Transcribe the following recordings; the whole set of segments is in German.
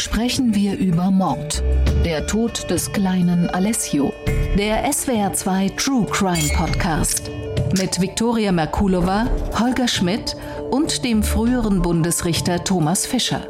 sprechen wir über Mord. Der Tod des kleinen Alessio. Der SWR2 True Crime Podcast. Mit Viktoria Merkulova, Holger Schmidt und dem früheren Bundesrichter Thomas Fischer.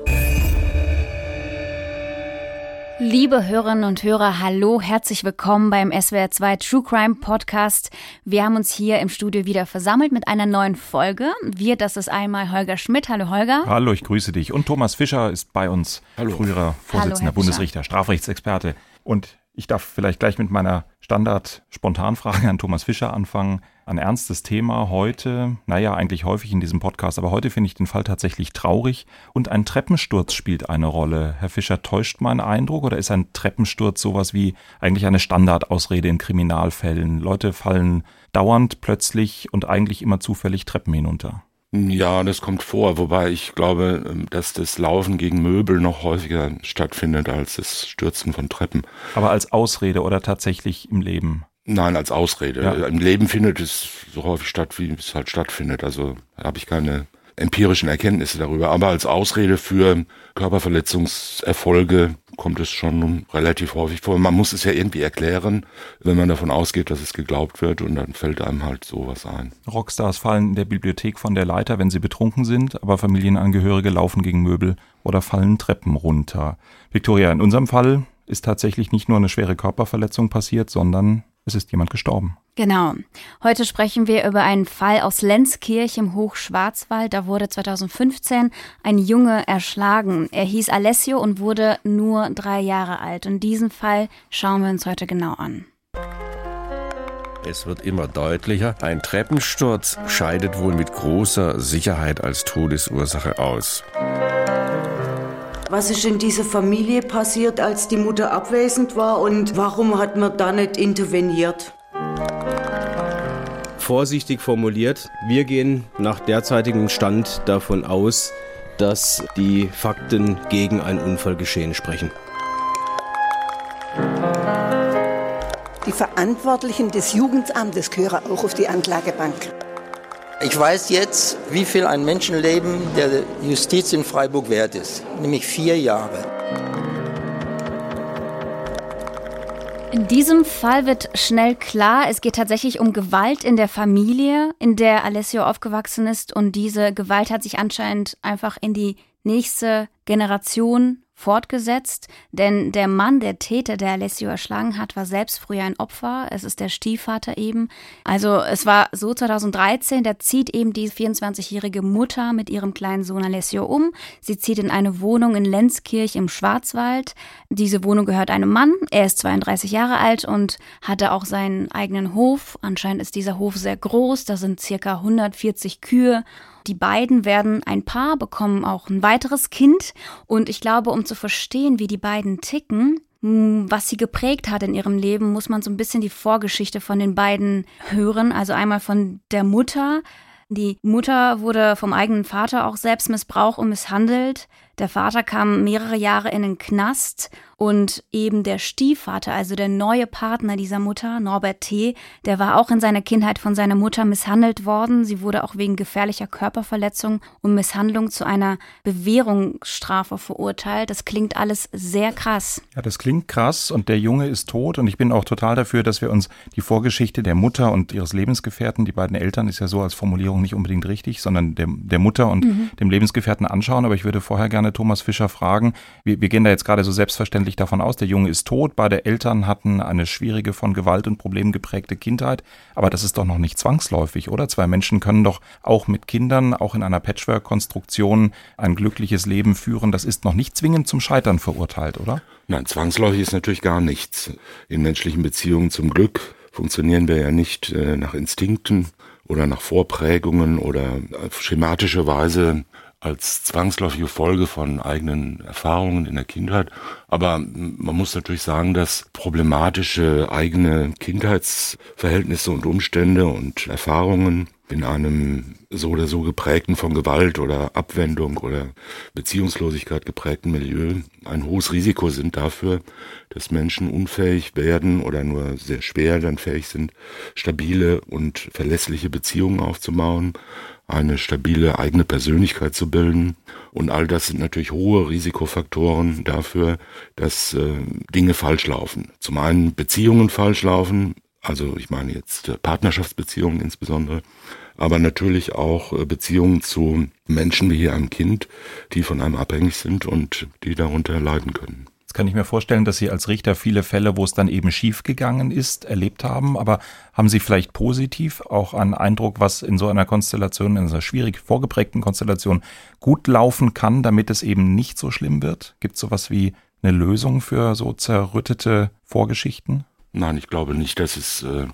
Liebe Hörerinnen und Hörer, hallo, herzlich willkommen beim SWR2 True Crime Podcast. Wir haben uns hier im Studio wieder versammelt mit einer neuen Folge. Wir, das ist einmal Holger Schmidt. Hallo Holger. Hallo, ich grüße dich. Und Thomas Fischer ist bei uns, hallo. früherer Vorsitzender Hallo, Bundesrichter, Strafrechtsexperte. Und ich darf vielleicht gleich mit meiner Standard-Spontanfrage an Thomas Fischer anfangen. Ein ernstes Thema heute, naja, eigentlich häufig in diesem Podcast, aber heute finde ich den Fall tatsächlich traurig und ein Treppensturz spielt eine Rolle. Herr Fischer, täuscht mein Eindruck oder ist ein Treppensturz sowas wie eigentlich eine Standardausrede in Kriminalfällen? Leute fallen dauernd plötzlich und eigentlich immer zufällig Treppen hinunter. Ja, das kommt vor, wobei ich glaube, ähm, dass das Laufen gegen Möbel noch häufiger stattfindet als das Stürzen von Treppen. Aber als Ausrede oder tatsächlich im Leben? Nein, als Ausrede. Ja. Im Leben findet es so häufig statt, wie es halt stattfindet. Also habe ich keine empirischen Erkenntnisse darüber. Aber als Ausrede für Körperverletzungserfolge kommt es schon relativ häufig vor. Man muss es ja irgendwie erklären, wenn man davon ausgeht, dass es geglaubt wird und dann fällt einem halt sowas ein. Rockstars fallen in der Bibliothek von der Leiter, wenn sie betrunken sind, aber Familienangehörige laufen gegen Möbel oder fallen Treppen runter. Victoria, in unserem Fall ist tatsächlich nicht nur eine schwere Körperverletzung passiert, sondern es ist jemand gestorben. Genau. Heute sprechen wir über einen Fall aus Lenzkirch im Hochschwarzwald. Da wurde 2015 ein Junge erschlagen. Er hieß Alessio und wurde nur drei Jahre alt. Und diesen Fall schauen wir uns heute genau an. Es wird immer deutlicher, ein Treppensturz scheidet wohl mit großer Sicherheit als Todesursache aus. Was ist in dieser Familie passiert, als die Mutter abwesend war und warum hat man da nicht interveniert? Vorsichtig formuliert, wir gehen nach derzeitigem Stand davon aus, dass die Fakten gegen ein Unfallgeschehen sprechen. Die Verantwortlichen des Jugendamtes gehören auch auf die Anklagebank. Ich weiß jetzt, wie viel ein Menschenleben der Justiz in Freiburg wert ist, nämlich vier Jahre. In diesem Fall wird schnell klar, es geht tatsächlich um Gewalt in der Familie, in der Alessio aufgewachsen ist und diese Gewalt hat sich anscheinend einfach in die nächste Generation fortgesetzt, denn der Mann, der Täter, der Alessio erschlagen hat, war selbst früher ein Opfer. Es ist der Stiefvater eben. Also es war so 2013, da zieht eben die 24-jährige Mutter mit ihrem kleinen Sohn Alessio um. Sie zieht in eine Wohnung in Lenzkirch im Schwarzwald. Diese Wohnung gehört einem Mann. Er ist 32 Jahre alt und hatte auch seinen eigenen Hof. Anscheinend ist dieser Hof sehr groß. Da sind circa 140 Kühe die beiden werden ein Paar, bekommen auch ein weiteres Kind. Und ich glaube, um zu verstehen, wie die beiden ticken, hm, was sie geprägt hat in ihrem Leben, muss man so ein bisschen die Vorgeschichte von den beiden hören. Also einmal von der Mutter. Die Mutter wurde vom eigenen Vater auch selbst missbraucht und misshandelt. Der Vater kam mehrere Jahre in den Knast und eben der Stiefvater, also der neue Partner dieser Mutter, Norbert T., der war auch in seiner Kindheit von seiner Mutter misshandelt worden. Sie wurde auch wegen gefährlicher Körperverletzung und Misshandlung zu einer Bewährungsstrafe verurteilt. Das klingt alles sehr krass. Ja, das klingt krass und der Junge ist tot und ich bin auch total dafür, dass wir uns die Vorgeschichte der Mutter und ihres Lebensgefährten, die beiden Eltern ist ja so als Formulierung nicht unbedingt richtig, sondern der, der Mutter und mhm. dem Lebensgefährten anschauen. Aber ich würde vorher gerne Thomas Fischer fragen. Wir, wir gehen da jetzt gerade so selbstverständlich davon aus, der Junge ist tot, beide Eltern hatten eine schwierige, von Gewalt und Problemen geprägte Kindheit, aber das ist doch noch nicht zwangsläufig, oder? Zwei Menschen können doch auch mit Kindern, auch in einer Patchwork-Konstruktion ein glückliches Leben führen. Das ist noch nicht zwingend zum Scheitern verurteilt, oder? Nein, zwangsläufig ist natürlich gar nichts. In menschlichen Beziehungen zum Glück funktionieren wir ja nicht äh, nach Instinkten oder nach Vorprägungen oder schematische Weise als zwangsläufige Folge von eigenen Erfahrungen in der Kindheit. Aber man muss natürlich sagen, dass problematische eigene Kindheitsverhältnisse und Umstände und Erfahrungen in einem so oder so geprägten von Gewalt oder Abwendung oder Beziehungslosigkeit geprägten Milieu ein hohes Risiko sind dafür, dass Menschen unfähig werden oder nur sehr schwer dann fähig sind, stabile und verlässliche Beziehungen aufzubauen, eine stabile eigene Persönlichkeit zu bilden. Und all das sind natürlich hohe Risikofaktoren dafür, dass äh, Dinge falsch laufen. Zum einen Beziehungen falsch laufen, also ich meine jetzt äh, Partnerschaftsbeziehungen insbesondere, aber natürlich auch äh, Beziehungen zu Menschen wie hier einem Kind, die von einem abhängig sind und die darunter leiden können. Kann ich mir vorstellen, dass Sie als Richter viele Fälle, wo es dann eben schiefgegangen ist, erlebt haben. Aber haben Sie vielleicht positiv auch einen Eindruck, was in so einer Konstellation, in einer schwierig vorgeprägten Konstellation gut laufen kann, damit es eben nicht so schlimm wird? Gibt es sowas wie eine Lösung für so zerrüttete Vorgeschichten? Nein, ich glaube nicht, dass es äh,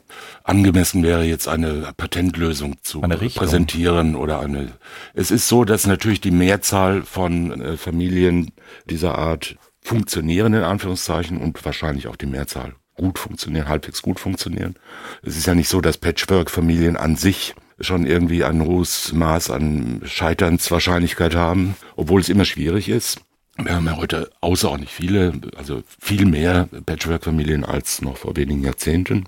angemessen wäre, jetzt eine Patentlösung zu präsentieren oder eine. Es ist so, dass natürlich die Mehrzahl von äh, Familien dieser Art funktionieren, in Anführungszeichen, und wahrscheinlich auch die Mehrzahl gut funktionieren, halbwegs gut funktionieren. Es ist ja nicht so, dass Patchwork-Familien an sich schon irgendwie ein hohes Maß an Scheiternswahrscheinlichkeit haben, obwohl es immer schwierig ist. Wir haben ja heute außerordentlich viele, also viel mehr Patchwork-Familien als noch vor wenigen Jahrzehnten.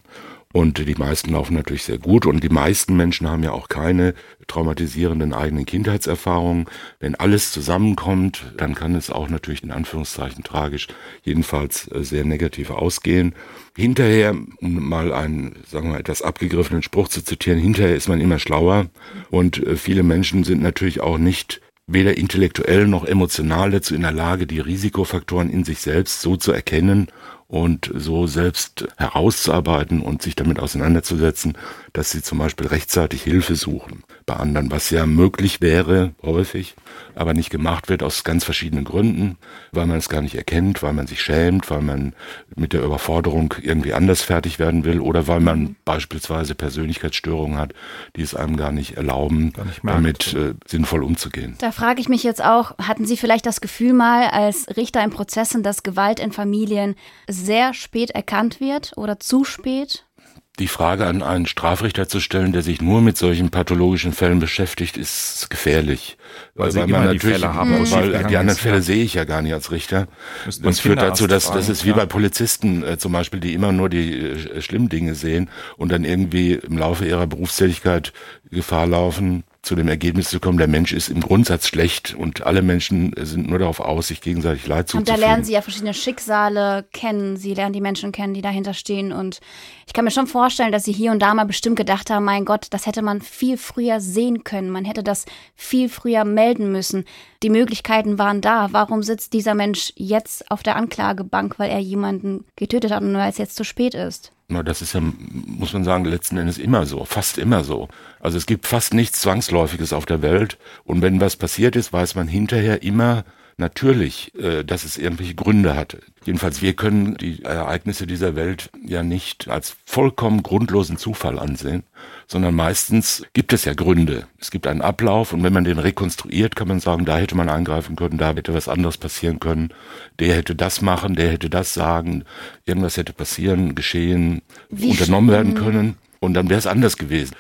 Und die meisten laufen natürlich sehr gut. Und die meisten Menschen haben ja auch keine traumatisierenden eigenen Kindheitserfahrungen. Wenn alles zusammenkommt, dann kann es auch natürlich in Anführungszeichen tragisch, jedenfalls äh, sehr negativ ausgehen. Hinterher, um mal einen, sagen wir mal, etwas abgegriffenen Spruch zu zitieren, hinterher ist man immer schlauer. Und äh, viele Menschen sind natürlich auch nicht weder intellektuell noch emotional dazu in der Lage, die Risikofaktoren in sich selbst so zu erkennen und so selbst herauszuarbeiten und sich damit auseinanderzusetzen, dass sie zum Beispiel rechtzeitig Hilfe suchen bei anderen, was ja möglich wäre, häufig, aber nicht gemacht wird aus ganz verschiedenen Gründen, weil man es gar nicht erkennt, weil man sich schämt, weil man mit der Überforderung irgendwie anders fertig werden will oder weil man beispielsweise Persönlichkeitsstörungen hat, die es einem gar nicht erlauben, gar nicht damit äh, sinnvoll umzugehen. Da frage ich mich jetzt auch, hatten Sie vielleicht das Gefühl mal als Richter in Prozessen, dass Gewalt in Familien sehr spät erkannt wird oder zu spät? Die Frage an einen Strafrichter zu stellen, der sich nur mit solchen pathologischen Fällen beschäftigt, ist gefährlich. Weil, weil man natürlich, Fälle haben, weil die anderen Fälle sehe ich ja gar nicht als Richter. Und es führt dazu, dass das ist wie ja. bei Polizisten äh, zum Beispiel, die immer nur die äh, schlimmen Dinge sehen und dann irgendwie im Laufe ihrer Berufstätigkeit Gefahr laufen, zu dem Ergebnis zu kommen, der Mensch ist im Grundsatz schlecht und alle Menschen sind nur darauf aus, sich gegenseitig Leid zuzufügen. Und da lernen sie ja verschiedene Schicksale kennen, sie lernen die Menschen kennen, die dahinter stehen und ich kann mir schon vorstellen, dass sie hier und da mal bestimmt gedacht haben, mein Gott, das hätte man viel früher sehen können, man hätte das viel früher melden müssen. Die Möglichkeiten waren da. Warum sitzt dieser Mensch jetzt auf der Anklagebank, weil er jemanden getötet hat und nur als jetzt zu spät ist? Na, das ist ja, muss man sagen, letzten Endes immer so, fast immer so. Also es gibt fast nichts Zwangsläufiges auf der Welt. Und wenn was passiert ist, weiß man hinterher immer, natürlich, äh, dass es irgendwelche Gründe hatte. Jedenfalls, wir können die Ereignisse dieser Welt ja nicht als vollkommen grundlosen Zufall ansehen, sondern meistens gibt es ja Gründe. Es gibt einen Ablauf und wenn man den rekonstruiert, kann man sagen, da hätte man eingreifen können, da hätte was anderes passieren können, der hätte das machen, der hätte das sagen, irgendwas hätte passieren, geschehen, Wie unternommen werden können. Und dann wäre es anders gewesen.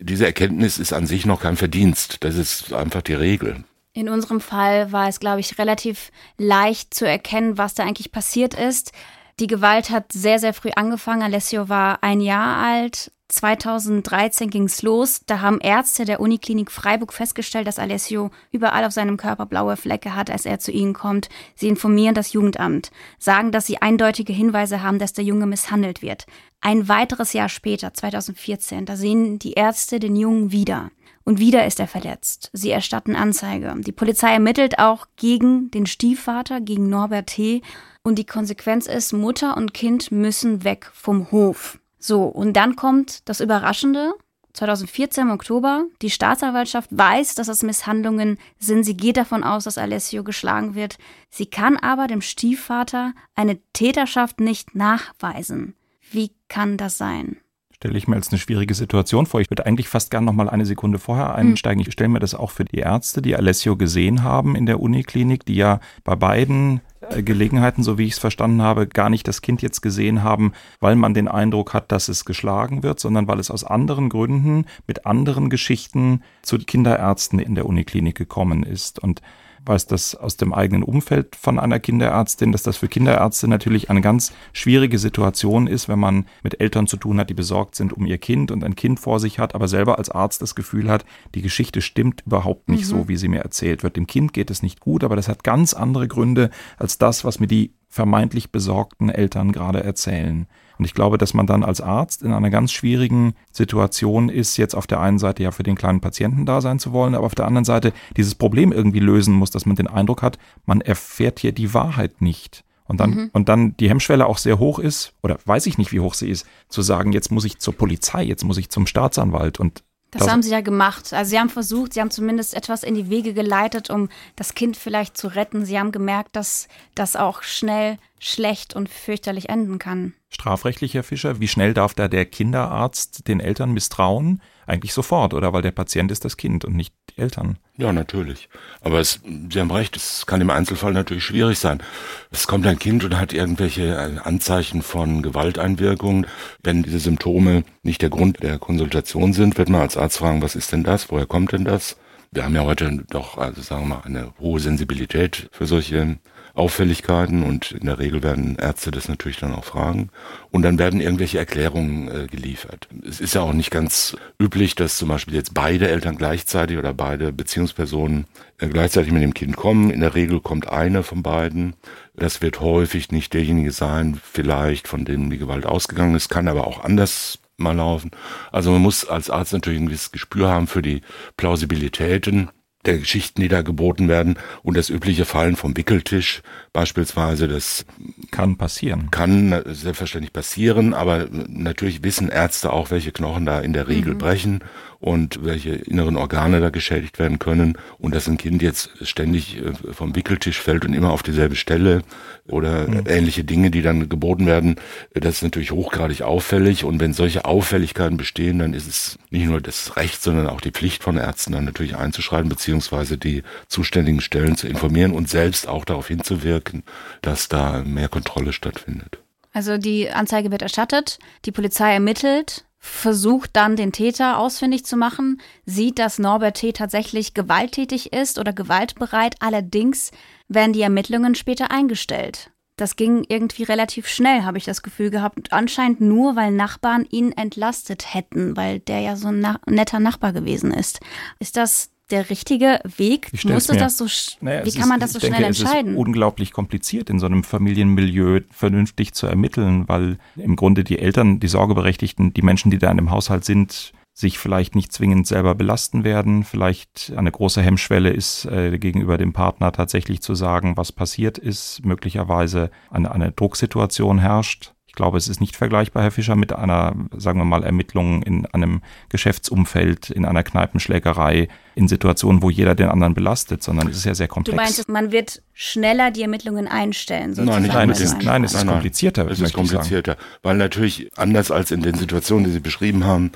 Diese Erkenntnis ist an sich noch kein Verdienst. Das ist einfach die Regel. In unserem Fall war es, glaube ich, relativ leicht zu erkennen, was da eigentlich passiert ist. Die Gewalt hat sehr, sehr früh angefangen. Alessio war ein Jahr alt. 2013 ging es los. Da haben Ärzte der Uniklinik Freiburg festgestellt, dass Alessio überall auf seinem Körper blaue Flecke hat, als er zu ihnen kommt. Sie informieren das Jugendamt, sagen, dass sie eindeutige Hinweise haben, dass der Junge misshandelt wird. Ein weiteres Jahr später, 2014, da sehen die Ärzte den Jungen wieder. Und wieder ist er verletzt. Sie erstatten Anzeige. Die Polizei ermittelt auch gegen den Stiefvater, gegen Norbert T. Und die Konsequenz ist, Mutter und Kind müssen weg vom Hof. So, und dann kommt das Überraschende. 2014 im Oktober, die Staatsanwaltschaft weiß, dass es Misshandlungen sind. Sie geht davon aus, dass Alessio geschlagen wird. Sie kann aber dem Stiefvater eine Täterschaft nicht nachweisen. Wie kann das sein? Stelle ich mir als eine schwierige Situation vor. Ich würde eigentlich fast gern noch mal eine Sekunde vorher hm. einsteigen. Ich stelle mir das auch für die Ärzte, die Alessio gesehen haben in der Uniklinik, die ja bei beiden äh, Gelegenheiten, so wie ich es verstanden habe, gar nicht das Kind jetzt gesehen haben, weil man den Eindruck hat, dass es geschlagen wird, sondern weil es aus anderen Gründen mit anderen Geschichten zu Kinderärzten in der Uniklinik gekommen ist. Und weiß das aus dem eigenen Umfeld von einer Kinderärztin, dass das für Kinderärzte natürlich eine ganz schwierige Situation ist, wenn man mit Eltern zu tun hat, die besorgt sind um ihr Kind und ein Kind vor sich hat, aber selber als Arzt das Gefühl hat, die Geschichte stimmt überhaupt nicht mhm. so, wie sie mir erzählt wird. Dem Kind geht es nicht gut, aber das hat ganz andere Gründe als das, was mir die vermeintlich besorgten Eltern gerade erzählen. Und ich glaube, dass man dann als Arzt in einer ganz schwierigen Situation ist, jetzt auf der einen Seite ja für den kleinen Patienten da sein zu wollen, aber auf der anderen Seite dieses Problem irgendwie lösen muss, dass man den Eindruck hat, man erfährt hier die Wahrheit nicht. Und dann, mhm. und dann die Hemmschwelle auch sehr hoch ist, oder weiß ich nicht, wie hoch sie ist, zu sagen, jetzt muss ich zur Polizei, jetzt muss ich zum Staatsanwalt und das, das haben sie ja gemacht. Also sie haben versucht, sie haben zumindest etwas in die Wege geleitet, um das Kind vielleicht zu retten. Sie haben gemerkt, dass das auch schnell schlecht und fürchterlich enden kann. Strafrechtlich, Herr Fischer, wie schnell darf da der Kinderarzt den Eltern misstrauen? Eigentlich sofort, oder? Weil der Patient ist das Kind und nicht die Eltern. Ja, natürlich. Aber es, Sie haben recht, es kann im Einzelfall natürlich schwierig sein. Es kommt ein Kind und hat irgendwelche Anzeichen von Gewalteinwirkungen. Wenn diese Symptome nicht der Grund der Konsultation sind, wird man als Arzt fragen, was ist denn das? Woher kommt denn das? Wir haben ja heute doch, also sagen wir mal, eine hohe Sensibilität für solche Auffälligkeiten und in der Regel werden Ärzte das natürlich dann auch fragen und dann werden irgendwelche Erklärungen äh, geliefert. Es ist ja auch nicht ganz üblich, dass zum Beispiel jetzt beide Eltern gleichzeitig oder beide Beziehungspersonen äh, gleichzeitig mit dem Kind kommen. In der Regel kommt eine von beiden. Das wird häufig nicht derjenige sein, vielleicht von dem die Gewalt ausgegangen ist, kann aber auch anders mal laufen. Also man muss als Arzt natürlich ein gewisses Gespür haben für die Plausibilitäten der Geschichten, die da geboten werden und das übliche Fallen vom Wickeltisch beispielsweise, das kann passieren. Kann selbstverständlich passieren, aber natürlich wissen Ärzte auch, welche Knochen da in der Regel mhm. brechen und welche inneren Organe da geschädigt werden können und dass ein Kind jetzt ständig äh, vom Wickeltisch fällt und immer auf dieselbe Stelle oder mhm. ähnliche Dinge, die dann geboten werden, das ist natürlich hochgradig auffällig und wenn solche Auffälligkeiten bestehen, dann ist es nicht nur das Recht, sondern auch die Pflicht von Ärzten dann natürlich einzuschreiten, beziehungsweise die zuständigen Stellen zu informieren und selbst auch darauf hinzuwirken, dass da mehr Kontrolle stattfindet. Also die Anzeige wird erstattet, die Polizei ermittelt versucht dann den Täter ausfindig zu machen, sieht, dass Norbert T. tatsächlich gewalttätig ist oder gewaltbereit, allerdings werden die Ermittlungen später eingestellt. Das ging irgendwie relativ schnell, habe ich das Gefühl gehabt. Anscheinend nur, weil Nachbarn ihn entlastet hätten, weil der ja so ein na netter Nachbar gewesen ist. Ist das der richtige Weg? Muss es das so, naja, wie kann man das so schnell denke, entscheiden? Es ist unglaublich kompliziert, in so einem Familienmilieu vernünftig zu ermitteln, weil im Grunde die Eltern, die Sorgeberechtigten, die Menschen, die da in dem Haushalt sind, sich vielleicht nicht zwingend selber belasten werden, vielleicht eine große Hemmschwelle ist, äh, gegenüber dem Partner tatsächlich zu sagen, was passiert ist, möglicherweise eine, eine Drucksituation herrscht. Ich glaube, es ist nicht vergleichbar, Herr Fischer, mit einer, sagen wir mal, Ermittlung in einem Geschäftsumfeld, in einer Kneipenschlägerei, in Situationen, wo jeder den anderen belastet, sondern es ist ja sehr komplex. Du meinst, man wird schneller die Ermittlungen einstellen? Sozusagen. Nein, nicht nein, es ist, nein, es ist komplizierter. Es ist komplizierter, weil natürlich anders als in den Situationen, die Sie beschrieben haben,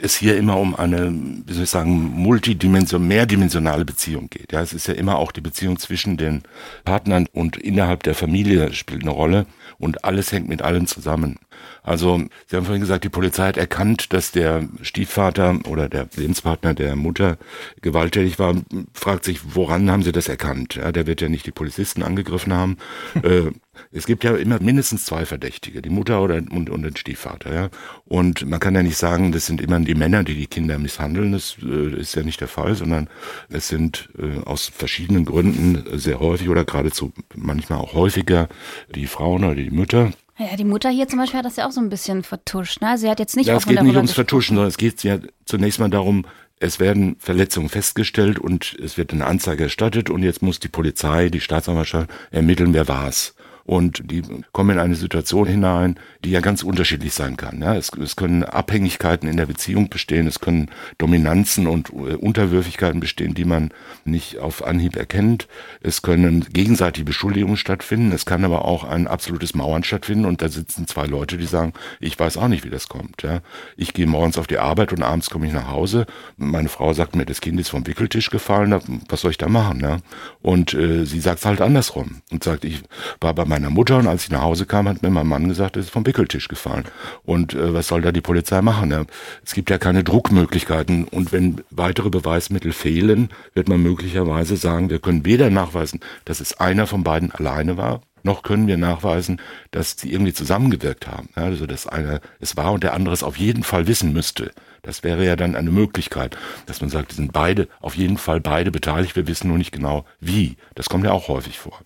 es hier immer um eine, wie soll ich sagen, multidimension, mehrdimensionale Beziehung geht. Ja, es ist ja immer auch die Beziehung zwischen den Partnern und innerhalb der Familie spielt eine Rolle und alles hängt mit allem zusammen. Also, Sie haben vorhin gesagt, die Polizei hat erkannt, dass der Stiefvater oder der Lebenspartner der Mutter gewalttätig war. Fragt sich, woran haben Sie das erkannt? Ja, der wird ja nicht die Polizisten angegriffen haben. äh, es gibt ja immer mindestens zwei Verdächtige, die Mutter oder und, und den Stiefvater. Ja? Und man kann ja nicht sagen, das sind immer die Männer, die die Kinder misshandeln. Das äh, ist ja nicht der Fall, sondern es sind äh, aus verschiedenen Gründen sehr häufig oder geradezu manchmal auch häufiger die Frauen oder die Mütter, ja, die Mutter hier zum Beispiel hat das ja auch so ein bisschen vertuscht. Ne? Sie hat jetzt nicht ja, es geht nicht ums Vertuschen, sondern es geht ja zunächst mal darum, es werden Verletzungen festgestellt und es wird eine Anzeige erstattet und jetzt muss die Polizei, die Staatsanwaltschaft ermitteln, wer war's. Und die kommen in eine Situation hinein, die ja ganz unterschiedlich sein kann. Ja, es, es können Abhängigkeiten in der Beziehung bestehen, es können Dominanzen und äh, Unterwürfigkeiten bestehen, die man nicht auf Anhieb erkennt. Es können gegenseitige Beschuldigungen stattfinden, es kann aber auch ein absolutes Mauern stattfinden und da sitzen zwei Leute, die sagen, ich weiß auch nicht, wie das kommt. Ja. Ich gehe morgens auf die Arbeit und abends komme ich nach Hause. Meine Frau sagt mir, das Kind ist vom Wickeltisch gefallen, was soll ich da machen? Ja? Und äh, sie sagt es halt andersrum und sagt, ich war bei meiner Mutter und als ich nach Hause kam, hat mir mein Mann gesagt, es ist vom Wickeltisch gefallen. Und äh, was soll da die Polizei machen? Ja? Es gibt ja keine Druckmöglichkeiten und wenn weitere Beweismittel fehlen, wird man möglicherweise sagen, wir können weder nachweisen, dass es einer von beiden alleine war, noch können wir nachweisen, dass sie irgendwie zusammengewirkt haben. Ja, also dass einer es war und der andere es auf jeden Fall wissen müsste. Das wäre ja dann eine Möglichkeit, dass man sagt, sind beide, auf jeden Fall beide beteiligt, wir wissen nur nicht genau wie. Das kommt ja auch häufig vor.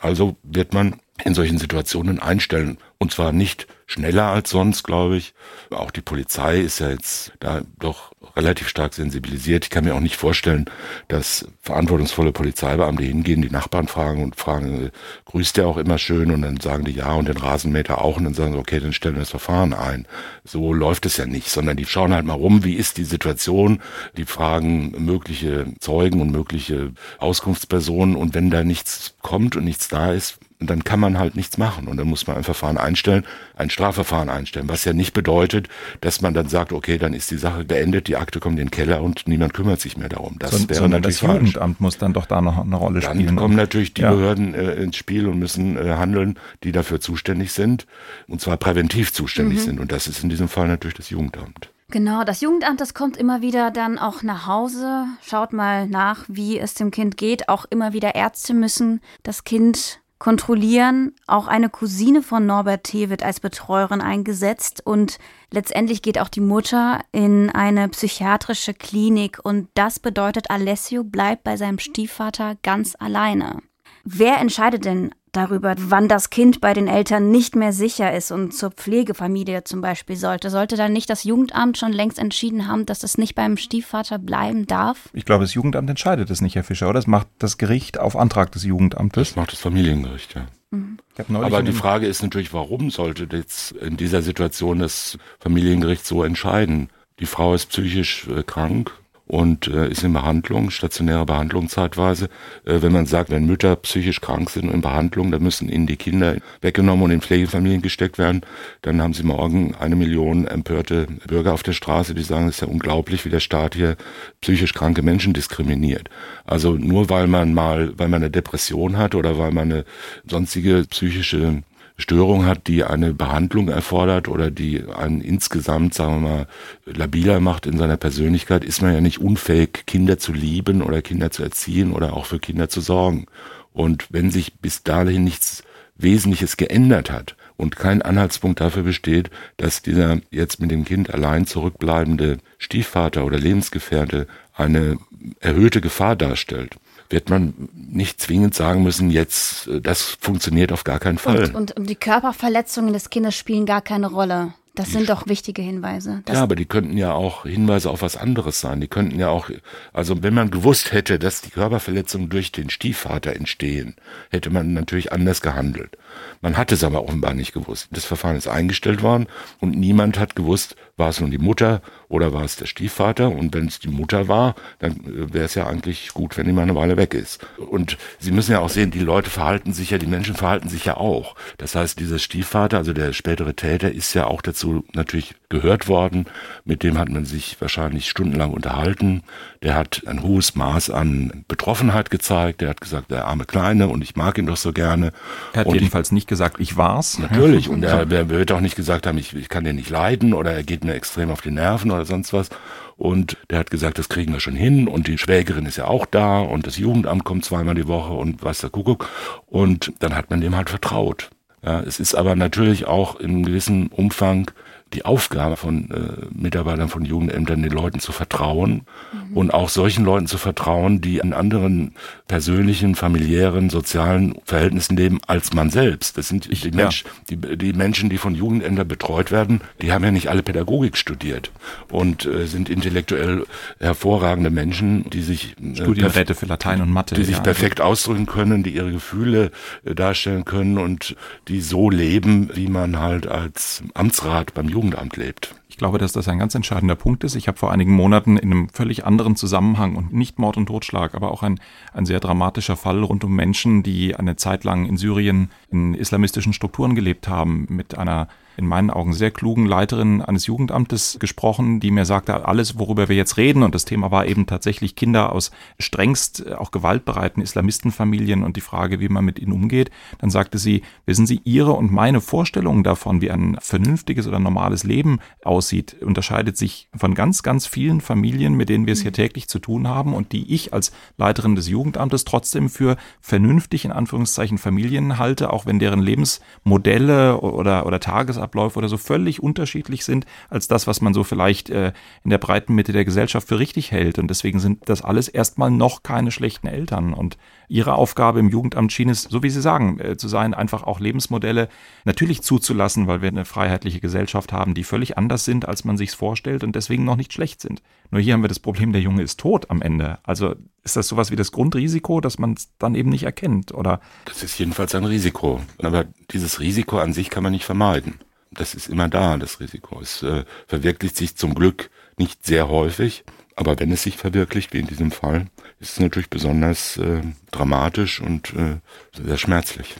Also wird man in solchen Situationen einstellen. Und zwar nicht schneller als sonst, glaube ich. Auch die Polizei ist ja jetzt da doch relativ stark sensibilisiert. Ich kann mir auch nicht vorstellen, dass verantwortungsvolle Polizeibeamte hingehen, die Nachbarn fragen und fragen, äh, grüßt der auch immer schön? Und dann sagen die ja und den Rasenmäher auch. Und dann sagen sie, okay, dann stellen wir das Verfahren ein. So läuft es ja nicht, sondern die schauen halt mal rum, wie ist die Situation? Die fragen mögliche Zeugen und mögliche Auskunftspersonen. Und wenn da nichts kommt und nichts da ist, und dann kann man halt nichts machen. Und dann muss man ein Verfahren einstellen, ein Strafverfahren einstellen. Was ja nicht bedeutet, dass man dann sagt, okay, dann ist die Sache beendet, die Akte kommt in den Keller und niemand kümmert sich mehr darum. Das so, wäre natürlich das Jugendamt muss dann doch da noch eine Rolle dann spielen. Dann kommen natürlich die ja. Behörden äh, ins Spiel und müssen äh, handeln, die dafür zuständig sind. Und zwar präventiv zuständig mhm. sind. Und das ist in diesem Fall natürlich das Jugendamt. Genau, das Jugendamt, das kommt immer wieder dann auch nach Hause, schaut mal nach, wie es dem Kind geht. Auch immer wieder Ärzte müssen das Kind kontrollieren. Auch eine Cousine von Norbert T. wird als Betreuerin eingesetzt und letztendlich geht auch die Mutter in eine psychiatrische Klinik und das bedeutet, Alessio bleibt bei seinem Stiefvater ganz alleine. Wer entscheidet denn darüber, wann das Kind bei den Eltern nicht mehr sicher ist und zur Pflegefamilie zum Beispiel sollte. Sollte dann nicht das Jugendamt schon längst entschieden haben, dass es nicht beim Stiefvater bleiben darf? Ich glaube, das Jugendamt entscheidet es nicht, Herr Fischer, oder? Das macht das Gericht auf Antrag des Jugendamtes. Das macht das Familiengericht, ja. Mhm. Aber die Frage ist natürlich, warum sollte jetzt in dieser Situation das Familiengericht so entscheiden? Die Frau ist psychisch äh, krank, und äh, ist in Behandlung, stationäre Behandlung zeitweise. Äh, wenn man sagt, wenn Mütter psychisch krank sind und in Behandlung, dann müssen ihnen die Kinder weggenommen und in Pflegefamilien gesteckt werden, dann haben sie morgen eine Million empörte Bürger auf der Straße, die sagen, es ist ja unglaublich, wie der Staat hier psychisch kranke Menschen diskriminiert. Also nur weil man mal, weil man eine Depression hat oder weil man eine sonstige psychische Störung hat, die eine Behandlung erfordert oder die einen insgesamt, sagen wir mal, labiler macht in seiner Persönlichkeit, ist man ja nicht unfähig, Kinder zu lieben oder Kinder zu erziehen oder auch für Kinder zu sorgen. Und wenn sich bis dahin nichts Wesentliches geändert hat und kein Anhaltspunkt dafür besteht, dass dieser jetzt mit dem Kind allein zurückbleibende Stiefvater oder Lebensgefährte eine erhöhte Gefahr darstellt, wird man nicht zwingend sagen müssen, jetzt, äh, das funktioniert auf gar keinen Fall. Und, und die Körperverletzungen des Kindes spielen gar keine Rolle. Das sind doch wichtige Hinweise. ja, aber die könnten ja auch Hinweise auf was anderes sein. Die könnten ja auch, also wenn man gewusst hätte, dass die Körperverletzungen durch den Stiefvater entstehen, hätte man natürlich anders gehandelt. Man hat es aber offenbar nicht gewusst. Das Verfahren ist eingestellt worden und niemand hat gewusst, war es nun die Mutter oder war es der Stiefvater? Und wenn es die Mutter war, dann äh, wäre es ja eigentlich gut, wenn die mal eine Weile weg ist. Und Sie müssen ja auch sehen, die Leute verhalten sich ja, die Menschen verhalten sich ja auch. Das heißt, dieser Stiefvater, also der spätere Täter, ist ja auch dazu natürlich gehört worden. Mit dem hat man sich wahrscheinlich stundenlang unterhalten. Der hat ein hohes Maß an Betroffenheit gezeigt. Der hat gesagt, der arme Kleine und ich mag ihn doch so gerne. Er hat und jedenfalls nicht gesagt, ich war's. Natürlich. Und er, er wird auch nicht gesagt haben, ich, ich kann den nicht leiden oder er geht mir extrem auf die Nerven oder sonst was. Und der hat gesagt, das kriegen wir schon hin. Und die Schwägerin ist ja auch da und das Jugendamt kommt zweimal die Woche und weiß der Kuckuck. Und dann hat man dem halt vertraut. Ja, es ist aber natürlich auch in gewissem Umfang die Aufgabe von äh, Mitarbeitern von Jugendämtern, den Leuten zu vertrauen mhm. und auch solchen Leuten zu vertrauen, die in anderen persönlichen, familiären, sozialen Verhältnissen leben als man selbst. Das sind ich, die, Mensch, ja. die, die Menschen, die von Jugendämtern betreut werden, die haben ja nicht alle Pädagogik studiert und äh, sind intellektuell hervorragende Menschen, die sich äh, Studienräte für Latein und Mathe, die sich ja, perfekt also. ausdrücken können, die ihre Gefühle äh, darstellen können und die so leben, wie man halt als Amtsrat beim Jugendamt lebt. Ich glaube, dass das ein ganz entscheidender Punkt ist. Ich habe vor einigen Monaten in einem völlig anderen Zusammenhang und nicht Mord und Totschlag, aber auch ein, ein sehr dramatischer Fall rund um Menschen, die eine Zeit lang in Syrien in islamistischen Strukturen gelebt haben, mit einer in meinen Augen sehr klugen Leiterin eines Jugendamtes gesprochen, die mir sagte, alles, worüber wir jetzt reden, und das Thema war eben tatsächlich Kinder aus strengst äh, auch gewaltbereiten Islamistenfamilien und die Frage, wie man mit ihnen umgeht, dann sagte sie, wissen Sie, Ihre und meine Vorstellungen davon, wie ein vernünftiges oder normales Leben aussieht, unterscheidet sich von ganz, ganz vielen Familien, mit denen wir es hier täglich zu tun haben und die ich als Leiterin des Jugendamtes trotzdem für vernünftig in Anführungszeichen Familien halte, auch wenn deren Lebensmodelle oder, oder Tages Tagesabläufe oder so völlig unterschiedlich sind als das, was man so vielleicht äh, in der breiten Mitte der Gesellschaft für richtig hält. Und deswegen sind das alles erstmal noch keine schlechten Eltern. Und ihre Aufgabe im Jugendamt schien es, so wie Sie sagen, äh, zu sein, einfach auch Lebensmodelle natürlich zuzulassen, weil wir eine freiheitliche Gesellschaft haben, die völlig anders sind, als man sich's vorstellt und deswegen noch nicht schlecht sind. Nur hier haben wir das Problem, der Junge ist tot am Ende. Also ist das sowas wie das Grundrisiko, dass man es dann eben nicht erkennt, oder? Das ist jedenfalls ein Risiko. Aber dieses Risiko an sich kann man nicht vermeiden das ist immer da, das Risiko. Es äh, verwirklicht sich zum Glück nicht sehr häufig, aber wenn es sich verwirklicht, wie in diesem Fall, ist es natürlich besonders äh, dramatisch und äh, sehr schmerzlich.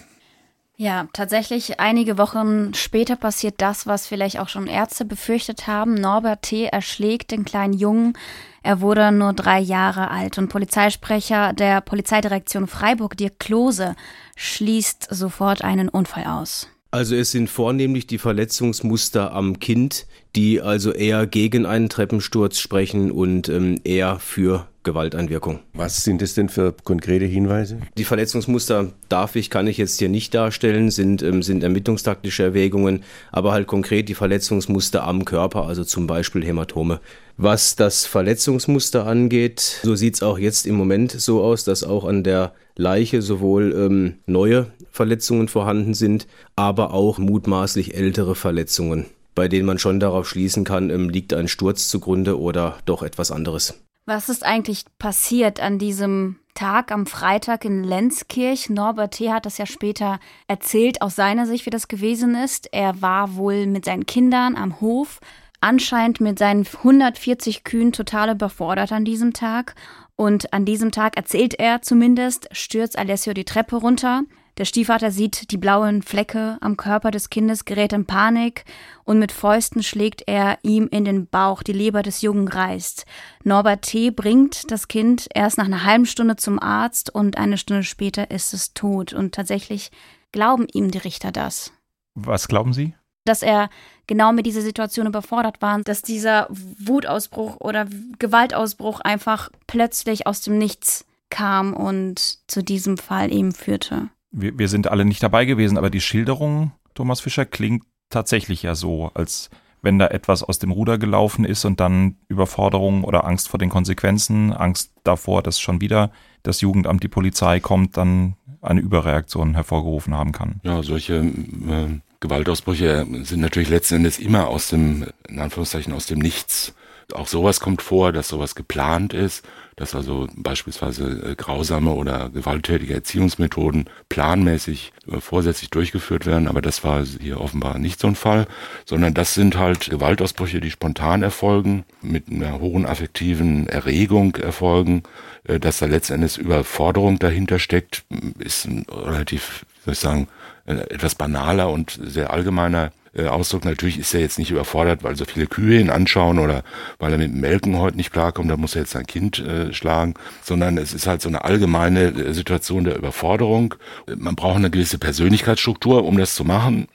Ja, tatsächlich einige Wochen später passiert das, was vielleicht auch schon Ärzte befürchtet haben. Norbert T. erschlägt den kleinen Jungen. Er wurde nur drei Jahre alt und Polizeisprecher der Polizeidirektion Freiburg, Dirk Klose, schließt sofort einen Unfall aus. Also es sind vornehmlich die Verletzungsmuster am Kind, die also eher gegen einen Treppensturz sprechen und ähm, eher für Gewalteinwirkung. Was sind es denn für konkrete Hinweise? Die Verletzungsmuster darf ich, kann ich jetzt hier nicht darstellen, sind, ähm, sind ermittlungstaktische Erwägungen, aber halt konkret die Verletzungsmuster am Körper, also zum Beispiel Hämatome. Was das Verletzungsmuster angeht, so sieht es auch jetzt im Moment so aus, dass auch an der Leiche sowohl ähm, neue Verletzungen vorhanden sind, aber auch mutmaßlich ältere Verletzungen, bei denen man schon darauf schließen kann, ähm, liegt ein Sturz zugrunde oder doch etwas anderes. Was ist eigentlich passiert an diesem Tag am Freitag in Lenzkirch? Norbert T. hat das ja später erzählt aus seiner Sicht, wie das gewesen ist. Er war wohl mit seinen Kindern am Hof, anscheinend mit seinen 140 Kühen total überfordert an diesem Tag. Und an diesem Tag erzählt er zumindest, stürzt Alessio die Treppe runter, der Stiefvater sieht die blauen Flecke am Körper des Kindes, gerät in Panik und mit Fäusten schlägt er ihm in den Bauch, die Leber des Jungen reißt. Norbert T. bringt das Kind erst nach einer halben Stunde zum Arzt und eine Stunde später ist es tot. Und tatsächlich glauben ihm die Richter das. Was glauben Sie? Dass er genau mit dieser Situation überfordert war, dass dieser Wutausbruch oder Gewaltausbruch einfach plötzlich aus dem Nichts kam und zu diesem Fall eben führte wir, wir sind alle nicht dabei gewesen, aber die Schilderung, Thomas Fischer, klingt tatsächlich ja so, als wenn da etwas aus dem Ruder gelaufen ist und dann Überforderung oder Angst vor den Konsequenzen, Angst davor, dass schon wieder das Jugendamt, die Polizei kommt, dann eine Überreaktion hervorgerufen haben kann. Ja, solche äh, Gewaltausbrüche sind natürlich letzten Endes immer aus dem, in Anführungszeichen, aus dem Nichts. Auch sowas kommt vor, dass sowas geplant ist dass also beispielsweise äh, grausame oder gewalttätige Erziehungsmethoden planmäßig äh, vorsätzlich durchgeführt werden, aber das war hier offenbar nicht so ein Fall, sondern das sind halt Gewaltausbrüche, die spontan erfolgen, mit einer hohen affektiven Erregung erfolgen, äh, dass da letztendlich Überforderung dahinter steckt, ist relativ, soll ich sagen, etwas banaler und sehr allgemeiner äh, Ausdruck. Natürlich ist er jetzt nicht überfordert, weil so viele Kühe ihn anschauen oder weil er mit Melken heute nicht klarkommt, da muss er jetzt sein Kind äh, schlagen, sondern es ist halt so eine allgemeine äh, Situation der Überforderung. Man braucht eine gewisse Persönlichkeitsstruktur, um das zu machen.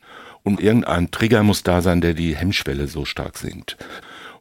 Und irgendein Trigger muss da sein, der die Hemmschwelle so stark sinkt.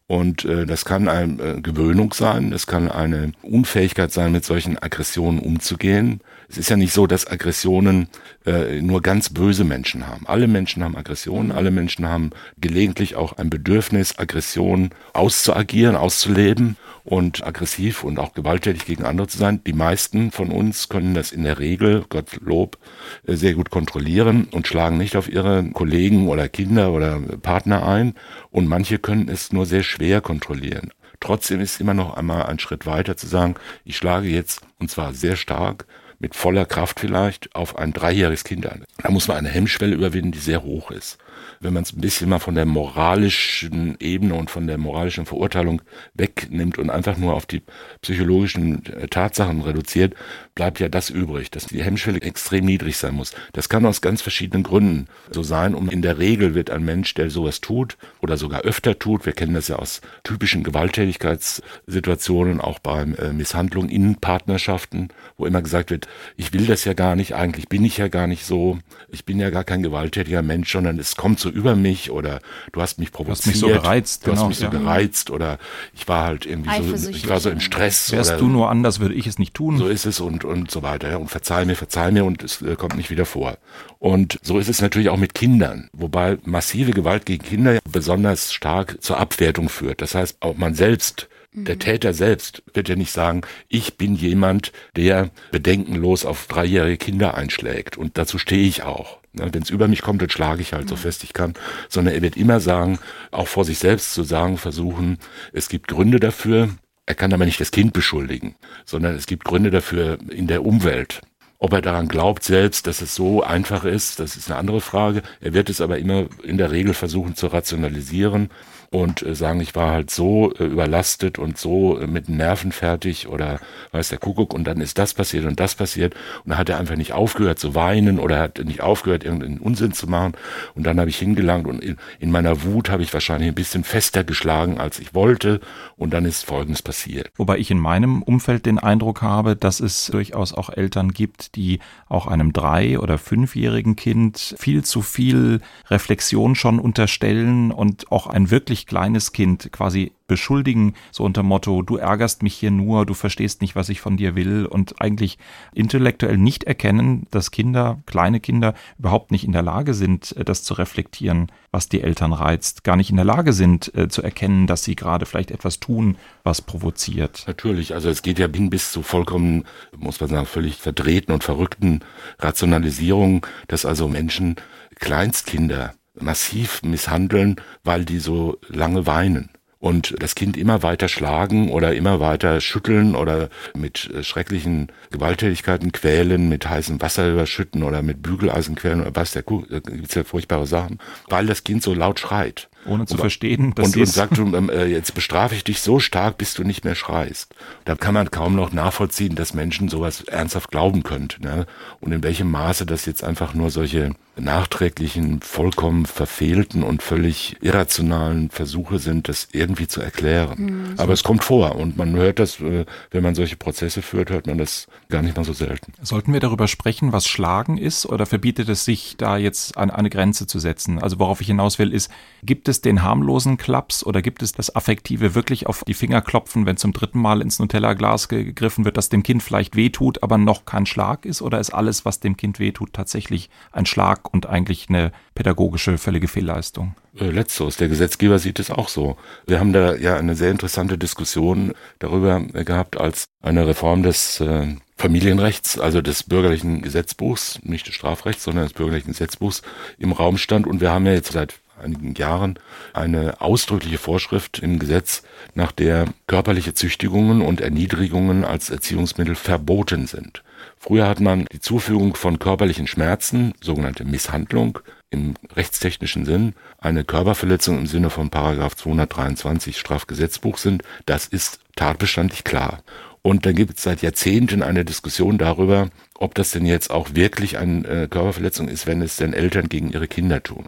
Und äh, das kann eine äh, Gewöhnung sein, es kann eine Unfähigkeit sein, mit solchen Aggressionen umzugehen. Es ist ja nicht so, dass Aggressionen äh, nur ganz böse Menschen haben. Alle Menschen haben Aggressionen, alle Menschen haben gelegentlich auch ein Bedürfnis, Aggression auszuagieren, auszuleben und aggressiv und auch gewalttätig gegen andere zu sein. Die meisten von uns können das in der Regel, Gottlob, äh, sehr gut kontrollieren und schlagen nicht auf ihre Kollegen oder Kinder oder Partner ein. Und manche können es nur sehr schwer kontrollieren. Trotzdem ist immer noch einmal ein Schritt weiter zu sagen, ich schlage jetzt, und zwar sehr stark, mit voller Kraft vielleicht auf ein dreijähriges Kind an. Da muss man eine Hemmschwelle überwinden, die sehr hoch ist wenn man es ein bisschen mal von der moralischen Ebene und von der moralischen Verurteilung wegnimmt und einfach nur auf die psychologischen äh, Tatsachen reduziert, bleibt ja das übrig, dass die Hemmschwelle extrem niedrig sein muss. Das kann aus ganz verschiedenen Gründen so sein und in der Regel wird ein Mensch, der sowas tut oder sogar öfter tut, wir kennen das ja aus typischen Gewalttätigkeitssituationen, auch bei äh, Misshandlungen in Partnerschaften, wo immer gesagt wird, ich will das ja gar nicht, eigentlich bin ich ja gar nicht so, ich bin ja gar kein gewalttätiger Mensch, sondern es kommt so über mich oder du hast mich provoziert. Du hast mich so gereizt. Du genau, hast mich so ja. gereizt oder ich war halt irgendwie so, ich war so im Stress. Wärst oder, du nur anders, würde ich es nicht tun. So ist es und, und so weiter. Ja. Und verzeih mir, verzeih mir und es äh, kommt nicht wieder vor. Und so ist es natürlich auch mit Kindern, wobei massive Gewalt gegen Kinder besonders stark zur Abwertung führt. Das heißt, auch man selbst der mhm. Täter selbst wird ja nicht sagen, ich bin jemand, der bedenkenlos auf dreijährige Kinder einschlägt. Und dazu stehe ich auch. Wenn es über mich kommt, dann schlage ich halt so fest ich kann. Sondern er wird immer sagen, auch vor sich selbst zu sagen, versuchen, es gibt Gründe dafür. Er kann aber nicht das Kind beschuldigen, sondern es gibt Gründe dafür in der Umwelt. Ob er daran glaubt selbst, dass es so einfach ist, das ist eine andere Frage. Er wird es aber immer in der Regel versuchen zu rationalisieren und äh, sagen, ich war halt so äh, überlastet und so äh, mit Nerven fertig oder weiß der Kuckuck und dann ist das passiert und das passiert und dann hat er einfach nicht aufgehört zu weinen oder hat nicht aufgehört, irgendeinen Unsinn zu machen und dann habe ich hingelangt und in, in meiner Wut habe ich wahrscheinlich ein bisschen fester geschlagen, als ich wollte und dann ist Folgendes passiert. Wobei ich in meinem Umfeld den Eindruck habe, dass es durchaus auch Eltern gibt, die auch einem drei- oder fünfjährigen Kind viel zu viel Reflexion schon unterstellen und auch ein wirklich kleines Kind quasi beschuldigen, so unter Motto, du ärgerst mich hier nur, du verstehst nicht, was ich von dir will und eigentlich intellektuell nicht erkennen, dass Kinder, kleine Kinder überhaupt nicht in der Lage sind, äh, das zu reflektieren, was die Eltern reizt, gar nicht in der Lage sind äh, zu erkennen, dass sie gerade vielleicht etwas tun, was provoziert. Natürlich, also es geht ja bis zu vollkommen, muss man sagen, völlig verdrehten und verrückten Rationalisierungen, dass also Menschen, Kleinstkinder, massiv misshandeln, weil die so lange weinen und das Kind immer weiter schlagen oder immer weiter schütteln oder mit äh, schrecklichen Gewalttätigkeiten quälen, mit heißem Wasser überschütten oder mit Bügeleisen quälen oder was, da gibt's ja furchtbare Sachen, weil das Kind so laut schreit. Ohne zu und, verstehen, dass und, und sagt, ähm, äh, jetzt bestrafe ich dich so stark, bis du nicht mehr schreist. Da kann man kaum noch nachvollziehen, dass Menschen sowas ernsthaft glauben könnten. Ne? Und in welchem Maße das jetzt einfach nur solche nachträglichen, vollkommen verfehlten und völlig irrationalen Versuche sind, das irgendwie zu erklären. Mhm. Aber es kommt vor und man hört das, äh, wenn man solche Prozesse führt, hört man das gar nicht mal so selten. Sollten wir darüber sprechen, was Schlagen ist oder verbietet es sich, da jetzt an eine Grenze zu setzen? Also worauf ich hinaus will, ist, gibt es den harmlosen Klaps oder gibt es das Affektive wirklich auf die Finger klopfen, wenn zum dritten Mal ins Nutella-Glas gegriffen wird, das dem Kind vielleicht wehtut, aber noch kein Schlag ist? Oder ist alles, was dem Kind wehtut, tatsächlich ein Schlag und eigentlich eine pädagogische völlige Fehlleistung. Äh, letzteres. Der Gesetzgeber sieht es auch so. Wir haben da ja eine sehr interessante Diskussion darüber gehabt, als eine Reform des äh, Familienrechts, also des bürgerlichen Gesetzbuchs, nicht des Strafrechts, sondern des bürgerlichen Gesetzbuchs im Raum stand. Und wir haben ja jetzt seit einigen Jahren eine ausdrückliche Vorschrift im Gesetz, nach der körperliche Züchtigungen und Erniedrigungen als Erziehungsmittel verboten sind. Früher hat man die Zufügung von körperlichen Schmerzen, sogenannte Misshandlung, im rechtstechnischen Sinn eine Körperverletzung im Sinne von Paragraph 223 Strafgesetzbuch sind, das ist tatbestandlich klar. Und dann gibt es seit Jahrzehnten eine Diskussion darüber, ob das denn jetzt auch wirklich eine äh, Körperverletzung ist, wenn es denn Eltern gegen ihre Kinder tun.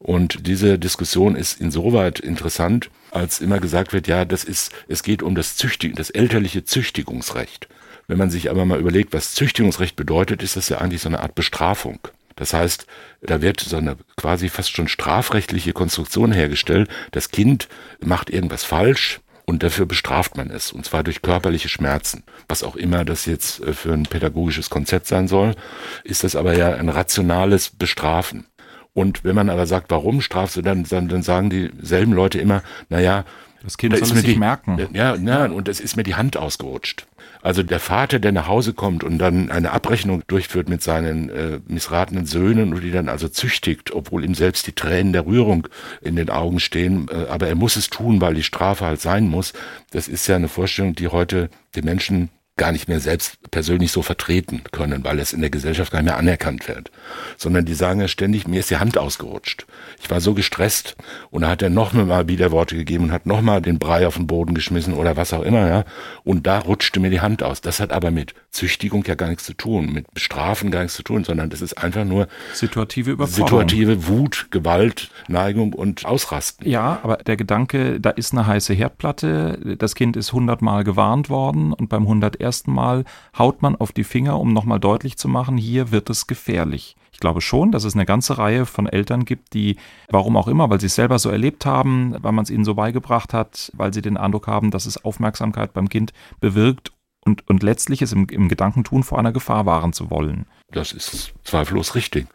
Und diese Diskussion ist insoweit interessant, als immer gesagt wird, ja, das ist, es geht um das Züchtig, das elterliche Züchtigungsrecht. Wenn man sich aber mal überlegt, was Züchtigungsrecht bedeutet, ist das ja eigentlich so eine Art Bestrafung. Das heißt, da wird so eine quasi fast schon strafrechtliche Konstruktion hergestellt. Das Kind macht irgendwas falsch, und dafür bestraft man es, und zwar durch körperliche Schmerzen. Was auch immer das jetzt äh, für ein pädagogisches Konzept sein soll, ist das aber ja ein rationales Bestrafen. Und wenn man aber sagt, warum strafst du dann, dann, dann sagen dieselben Leute immer, naja, das Kind da soll es sich merken. Ja, ja, und es ist mir die Hand ausgerutscht. Also der Vater, der nach Hause kommt und dann eine Abrechnung durchführt mit seinen äh, missratenen Söhnen und die dann also züchtigt, obwohl ihm selbst die Tränen der Rührung in den Augen stehen, äh, aber er muss es tun, weil die Strafe halt sein muss. Das ist ja eine Vorstellung, die heute die Menschen gar nicht mehr selbst persönlich so vertreten können, weil es in der Gesellschaft gar nicht mehr anerkannt wird. Sondern die sagen ja ständig, mir ist die Hand ausgerutscht. Ich war so gestresst und da hat er noch mal Widerworte gegeben und hat noch mal den Brei auf den Boden geschmissen oder was auch immer, ja. Und da rutschte mir die Hand aus. Das hat aber mit Züchtigung ja gar nichts zu tun, mit Strafen gar nichts zu tun, sondern das ist einfach nur situative Überforderung. Situative Wut, Gewalt, Neigung und Ausrasten. Ja, aber der Gedanke, da ist eine heiße Herdplatte, das Kind ist hundertmal gewarnt worden und beim hundertersten Mal haut man auf die Finger, um nochmal deutlich zu machen, hier wird es gefährlich. Ich glaube schon, dass es eine ganze Reihe von Eltern gibt, die, warum auch immer, weil sie es selber so erlebt haben, weil man es ihnen so beigebracht hat, weil sie den Eindruck haben, dass es Aufmerksamkeit beim Kind bewirkt und, und letztlich es im, im Gedankentun vor einer Gefahr wahren zu wollen. Das ist zweifellos richtig.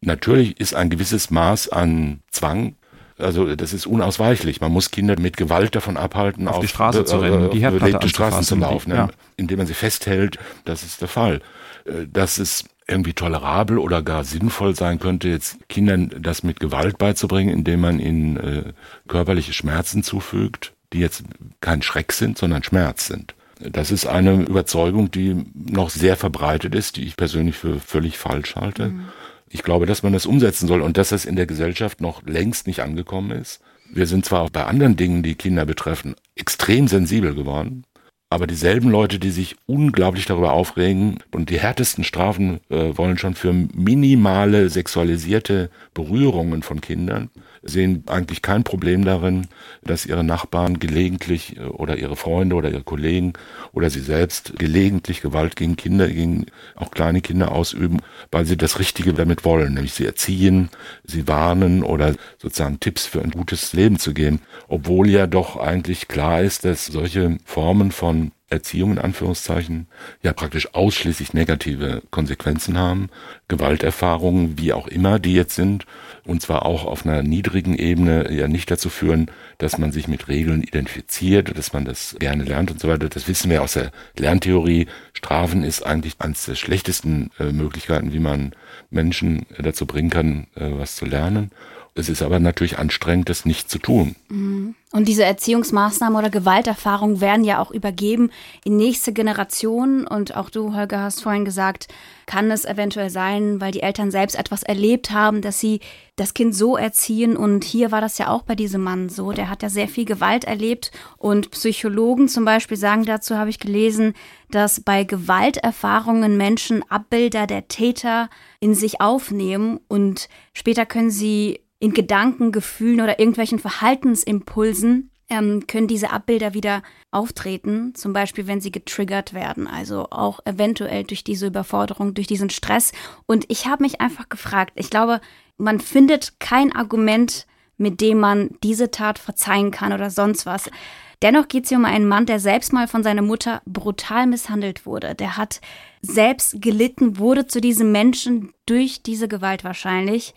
Natürlich ist ein gewisses Maß an Zwang also das ist unausweichlich. Man muss Kinder mit Gewalt davon abhalten, auf, auf die Straße zu rennen, die Herdplatte Straßen zu laufen, die, ja. indem man sie festhält. Das ist der Fall. Äh, dass es irgendwie tolerabel oder gar sinnvoll sein könnte, jetzt Kindern das mit Gewalt beizubringen, indem man ihnen äh, körperliche Schmerzen zufügt, die jetzt kein Schreck sind, sondern Schmerz sind. Das ist eine Überzeugung, die noch sehr verbreitet ist, die ich persönlich für völlig falsch halte. Mhm. Ich glaube, dass man das umsetzen soll und dass das in der Gesellschaft noch längst nicht angekommen ist. Wir sind zwar auch bei anderen Dingen, die Kinder betreffen, extrem sensibel geworden, aber dieselben Leute, die sich unglaublich darüber aufregen und die härtesten Strafen äh, wollen schon für minimale sexualisierte Berührungen von Kindern, sehen eigentlich kein Problem darin, dass ihre Nachbarn gelegentlich äh, oder ihre Freunde oder ihre Kollegen oder sie selbst gelegentlich Gewalt gegen Kinder, gegen auch kleine Kinder ausüben, weil sie das Richtige damit wollen, nämlich sie erziehen, sie warnen oder sozusagen Tipps für ein gutes Leben zu geben, obwohl ja doch eigentlich klar ist, dass solche Formen von Erziehung in Anführungszeichen ja praktisch ausschließlich negative Konsequenzen haben, Gewalterfahrungen, wie auch immer die jetzt sind, und zwar auch auf einer niedrigen Ebene ja nicht dazu führen, dass man sich mit Regeln identifiziert, dass man das gerne lernt und so weiter. Das wissen wir aus der Lerntheorie. Strafen ist eigentlich eines der schlechtesten äh, Möglichkeiten, wie man Menschen dazu bringen kann, äh, was zu lernen. Es ist aber natürlich anstrengend, das nicht zu tun. Mhm. Und diese Erziehungsmaßnahmen oder Gewalterfahrungen werden ja auch übergeben in nächste Generationen. Und auch du, Holger, hast vorhin gesagt, kann es eventuell sein, weil die Eltern selbst etwas erlebt haben, dass sie das Kind so erziehen. Und hier war das ja auch bei diesem Mann so. Der hat ja sehr viel Gewalt erlebt. Und Psychologen zum Beispiel sagen dazu, habe ich gelesen, dass bei Gewalterfahrungen Menschen Abbilder der Täter in sich aufnehmen und später können sie in Gedanken, Gefühlen oder irgendwelchen Verhaltensimpulsen ähm, können diese Abbilder wieder auftreten, zum Beispiel wenn sie getriggert werden, also auch eventuell durch diese Überforderung, durch diesen Stress. Und ich habe mich einfach gefragt, ich glaube, man findet kein Argument, mit dem man diese Tat verzeihen kann oder sonst was. Dennoch geht es hier um einen Mann, der selbst mal von seiner Mutter brutal misshandelt wurde. Der hat selbst gelitten, wurde zu diesem Menschen durch diese Gewalt wahrscheinlich.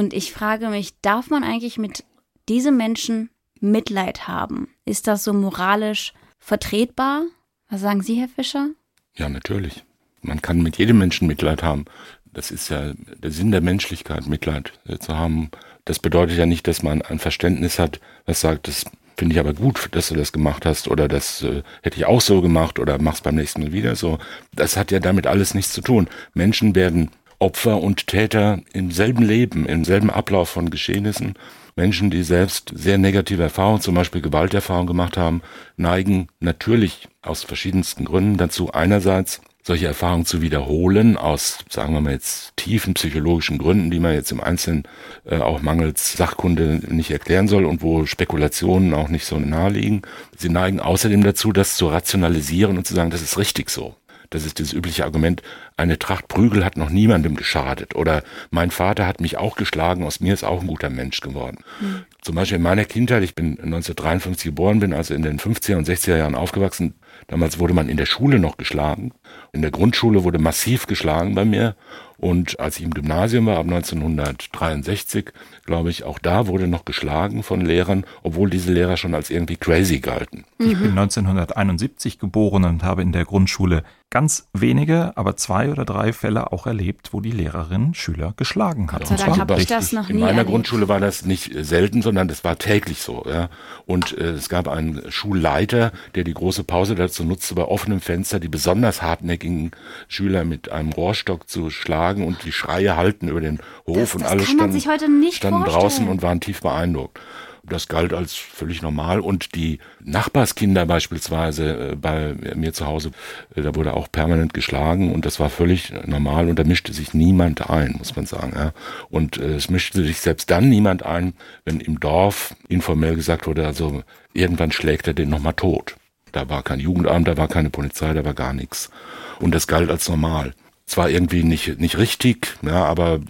Und ich frage mich, darf man eigentlich mit diesem Menschen Mitleid haben? Ist das so moralisch vertretbar? Was sagen Sie, Herr Fischer? Ja, natürlich. Man kann mit jedem Menschen Mitleid haben. Das ist ja der Sinn der Menschlichkeit, Mitleid äh, zu haben. Das bedeutet ja nicht, dass man ein Verständnis hat, was sagt, das finde ich aber gut, dass du das gemacht hast oder das äh, hätte ich auch so gemacht oder mach's beim nächsten Mal wieder so. Das hat ja damit alles nichts zu tun. Menschen werden Opfer und Täter im selben Leben, im selben Ablauf von Geschehnissen. Menschen, die selbst sehr negative Erfahrungen, zum Beispiel Gewalterfahrungen gemacht haben, neigen natürlich aus verschiedensten Gründen dazu, einerseits solche Erfahrungen zu wiederholen, aus, sagen wir mal jetzt, tiefen psychologischen Gründen, die man jetzt im Einzelnen äh, auch mangels Sachkunde nicht erklären soll und wo Spekulationen auch nicht so nahe liegen. Sie neigen außerdem dazu, das zu rationalisieren und zu sagen, das ist richtig so. Das ist das übliche Argument, eine Tracht Prügel hat noch niemandem geschadet. Oder mein Vater hat mich auch geschlagen, aus mir ist auch ein guter Mensch geworden. Mhm. Zum Beispiel in meiner Kindheit, ich bin 1953 geboren, bin also in den 50er und 60er Jahren aufgewachsen. Damals wurde man in der Schule noch geschlagen. In der Grundschule wurde massiv geschlagen bei mir. Und als ich im Gymnasium war, ab 1963, glaube ich, auch da wurde noch geschlagen von Lehrern, obwohl diese Lehrer schon als irgendwie crazy galten. Ich bin 1971 geboren und habe in der Grundschule ganz wenige, aber zwei oder drei Fälle auch erlebt, wo die Lehrerin Schüler geschlagen hat. Gott sei Dank habe ich das noch In nie meiner erlebt. Grundschule war das nicht selten, sondern das war täglich so. Ja. Und äh, es gab einen Schulleiter, der die große Pause dazu nutzte, bei offenem Fenster die besonders hartnäckigen Schüler mit einem Rohrstock zu schlagen und die Schreie halten über den Hof Das- und das alle standen, sich heute nicht standen vorstellen. draußen und waren tief beeindruckt. Das galt als völlig normal. Und die Nachbarskinder beispielsweise äh, bei mir zu Hause, äh, da wurde auch permanent geschlagen und das war völlig normal und da mischte sich niemand ein, muss man sagen. Ja. Und äh, es mischte sich selbst dann niemand ein, wenn im Dorf informell gesagt wurde, also irgendwann schlägt er den nochmal tot. Da war kein Jugendamt, da war keine Polizei, da war gar nichts. Und das galt als normal. Zwar irgendwie nicht, nicht richtig, ja, aber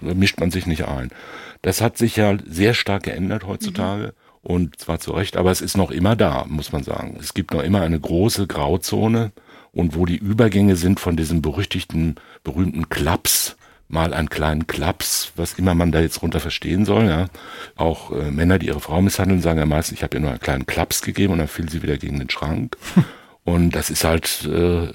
da mischt man sich nicht ein. Das hat sich ja sehr stark geändert heutzutage. Und zwar zu Recht, aber es ist noch immer da, muss man sagen. Es gibt noch immer eine große Grauzone und wo die Übergänge sind von diesem berüchtigten, berühmten Klaps, mal einen kleinen Klaps, was immer man da jetzt runter verstehen soll. Ja. Auch äh, Männer, die ihre Frau misshandeln, sagen ja meistens, ich habe ihr nur einen kleinen Klaps gegeben und dann fiel sie wieder gegen den Schrank. Und das ist halt äh,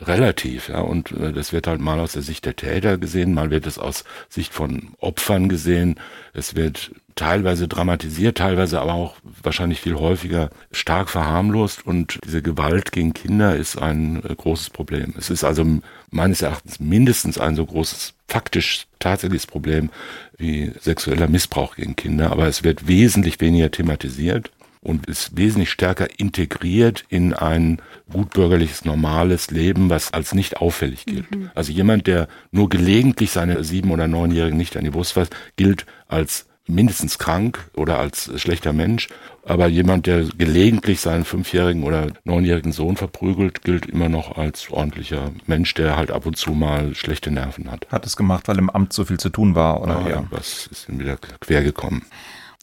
relativ, ja. Und äh, das wird halt mal aus der Sicht der Täter gesehen, mal wird es aus Sicht von Opfern gesehen. Es wird teilweise dramatisiert, teilweise aber auch wahrscheinlich viel häufiger stark verharmlost. Und diese Gewalt gegen Kinder ist ein äh, großes Problem. Es ist also meines Erachtens mindestens ein so großes faktisch tatsächliches Problem wie sexueller Missbrauch gegen Kinder, aber es wird wesentlich weniger thematisiert und ist wesentlich stärker integriert in ein gutbürgerliches, normales Leben, was als nicht auffällig gilt. Also jemand, der nur gelegentlich seine sieben- oder neunjährigen nicht an die Brust fasst, gilt als mindestens krank oder als schlechter Mensch. Aber jemand, der gelegentlich seinen fünfjährigen oder neunjährigen Sohn verprügelt, gilt immer noch als ordentlicher Mensch, der halt ab und zu mal schlechte Nerven hat. Hat es gemacht, weil im Amt so viel zu tun war, oder? Ah, ja. irgendwas ist ihm wieder quer gekommen.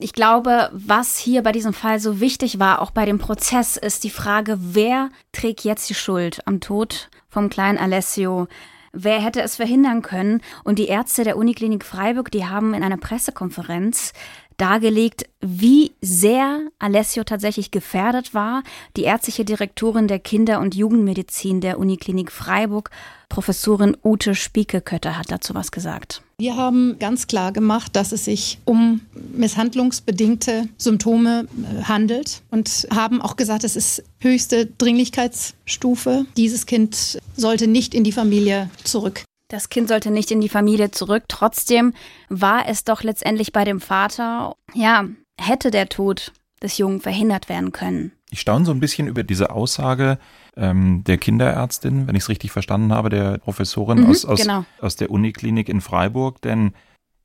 Ich glaube, was hier bei diesem Fall so wichtig war, auch bei dem Prozess, ist die Frage, wer trägt jetzt die Schuld am Tod vom kleinen Alessio? Wer hätte es verhindern können? Und die Ärzte der Uniklinik Freiburg, die haben in einer Pressekonferenz dargelegt, wie sehr Alessio tatsächlich gefährdet war. Die ärztliche Direktorin der Kinder- und Jugendmedizin der Uniklinik Freiburg, Professorin Ute Spiekekötter, hat dazu was gesagt. Wir haben ganz klar gemacht, dass es sich um misshandlungsbedingte Symptome äh, handelt und haben auch gesagt, es ist höchste Dringlichkeitsstufe. Dieses Kind sollte nicht in die Familie zurück. Das Kind sollte nicht in die Familie zurück. Trotzdem war es doch letztendlich bei dem Vater. Ja, hätte der Tod des Jungen verhindert werden können. Ich staune so ein bisschen über diese Aussage ähm, der Kinderärztin, wenn ich es richtig verstanden habe, der Professorin Mhm, aus, aus, genau. aus der Uniklinik in Freiburg, denn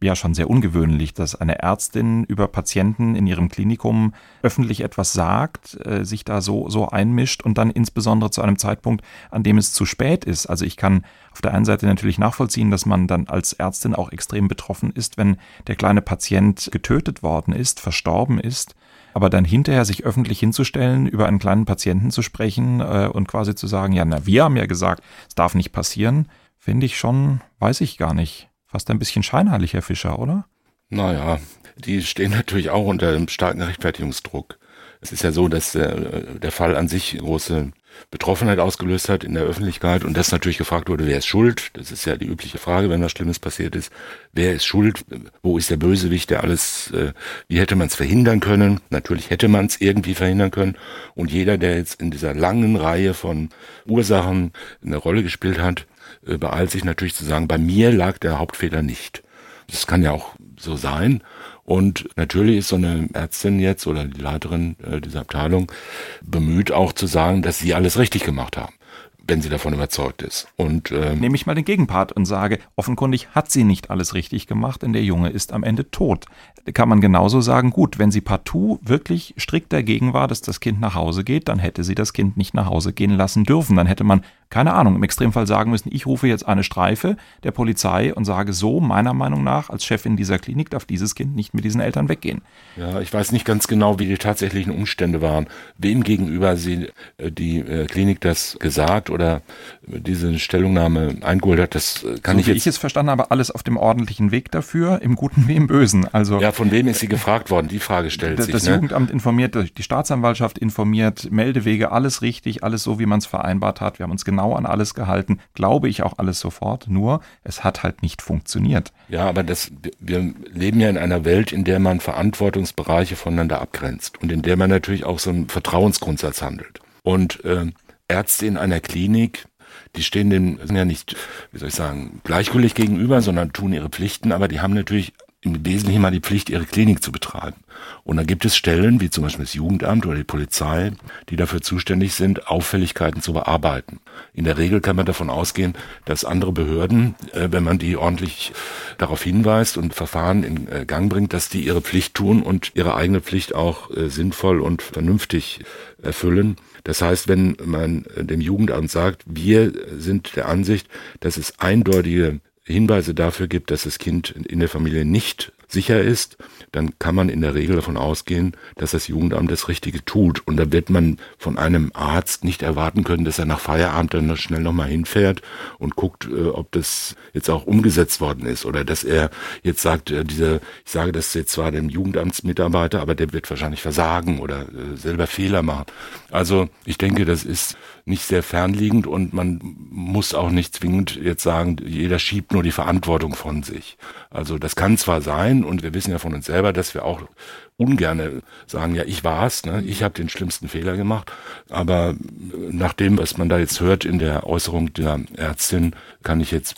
ja schon sehr ungewöhnlich, dass eine Ärztin über Patienten in ihrem Klinikum öffentlich etwas sagt, äh, sich da so, so einmischt und dann insbesondere zu einem Zeitpunkt, an dem es zu spät ist. Also ich kann auf der einen Seite natürlich nachvollziehen, dass man dann als Ärztin auch extrem betroffen ist, wenn der kleine Patient getötet worden ist, verstorben ist. Aber dann hinterher sich öffentlich hinzustellen, über einen kleinen Patienten zu sprechen äh, und quasi zu sagen, ja, na, wir haben ja gesagt, es darf nicht passieren, finde ich schon, weiß ich gar nicht. Fast ein bisschen scheinheilig, Herr Fischer, oder? Naja, die stehen natürlich auch unter einem starken Rechtfertigungsdruck. Es ist ja so, dass äh, der Fall an sich große Betroffenheit ausgelöst hat in der Öffentlichkeit und dass natürlich gefragt wurde, wer ist schuld? Das ist ja die übliche Frage, wenn was Schlimmes passiert ist. Wer ist schuld? Wo ist der Bösewicht, der alles, äh, wie hätte man es verhindern können? Natürlich hätte man es irgendwie verhindern können. Und jeder, der jetzt in dieser langen Reihe von Ursachen eine Rolle gespielt hat, äh, beeilt sich natürlich zu sagen, bei mir lag der Hauptfehler nicht. Das kann ja auch so sein. Und natürlich ist so eine Ärztin jetzt oder die Leiterin äh, dieser Abteilung bemüht auch zu sagen, dass sie alles richtig gemacht haben. Wenn sie davon überzeugt ist. Und ähm, nehme ich mal den Gegenpart und sage, offenkundig hat sie nicht alles richtig gemacht, denn der Junge ist am Ende tot. Kann man genauso sagen, gut, wenn sie partout wirklich strikt dagegen war, dass das Kind nach Hause geht, dann hätte sie das Kind nicht nach Hause gehen lassen dürfen. Dann hätte man keine Ahnung, im Extremfall sagen müssen, ich rufe jetzt eine Streife der Polizei und sage so, meiner Meinung nach, als Chefin dieser Klinik darf dieses Kind nicht mit diesen Eltern weggehen. Ja, ich weiß nicht ganz genau, wie die tatsächlichen Umstände waren, wem gegenüber sie äh, die äh, Klinik das gesagt oder diese Stellungnahme eingeholt hat, das äh, kann so ich wie jetzt. ich es verstanden habe, alles auf dem ordentlichen Weg dafür, im Guten wie im Bösen. Also ja, von wem ist sie gefragt worden? Die Frage stellt das, sich. Das ne? Jugendamt informiert, die Staatsanwaltschaft informiert, Meldewege, alles richtig, alles so, wie man es vereinbart hat. Wir haben uns genau genau an alles gehalten, glaube ich auch alles sofort, nur es hat halt nicht funktioniert. Ja, aber das, wir leben ja in einer Welt, in der man Verantwortungsbereiche voneinander abgrenzt und in der man natürlich auch so einen Vertrauensgrundsatz handelt. Und äh, Ärzte in einer Klinik, die stehen dem ja nicht, wie soll ich sagen, gleichgültig gegenüber, sondern tun ihre Pflichten, aber die haben natürlich im Wesentlichen mal die Pflicht, ihre Klinik zu betreiben. Und da gibt es Stellen, wie zum Beispiel das Jugendamt oder die Polizei, die dafür zuständig sind, Auffälligkeiten zu bearbeiten. In der Regel kann man davon ausgehen, dass andere Behörden, äh, wenn man die ordentlich darauf hinweist und Verfahren in äh, Gang bringt, dass die ihre Pflicht tun und ihre eigene Pflicht auch äh, sinnvoll und vernünftig erfüllen. Das heißt, wenn man dem Jugendamt sagt, wir sind der Ansicht, dass es eindeutige Hinweise dafür gibt, dass das Kind in der Familie nicht sicher ist, dann kann man in der Regel davon ausgehen, dass das Jugendamt das Richtige tut. Und da wird man von einem Arzt nicht erwarten können, dass er nach Feierabend dann schnell nochmal hinfährt und guckt, äh, ob das jetzt auch umgesetzt worden ist. Oder dass er jetzt sagt, äh, diese, ich sage das jetzt zwar dem Jugendamtsmitarbeiter, aber der wird wahrscheinlich versagen oder äh, selber Fehler machen. Also ich denke, das ist nicht sehr fernliegend und man muss auch nicht zwingend jetzt sagen, jeder schiebt nur die Verantwortung von sich. Also das kann zwar sein und wir wissen ja von uns selber, dass wir auch ungerne sagen, ja, ich war's, ne? ich habe den schlimmsten Fehler gemacht, aber nach dem, was man da jetzt hört in der Äußerung der Ärztin, kann ich jetzt,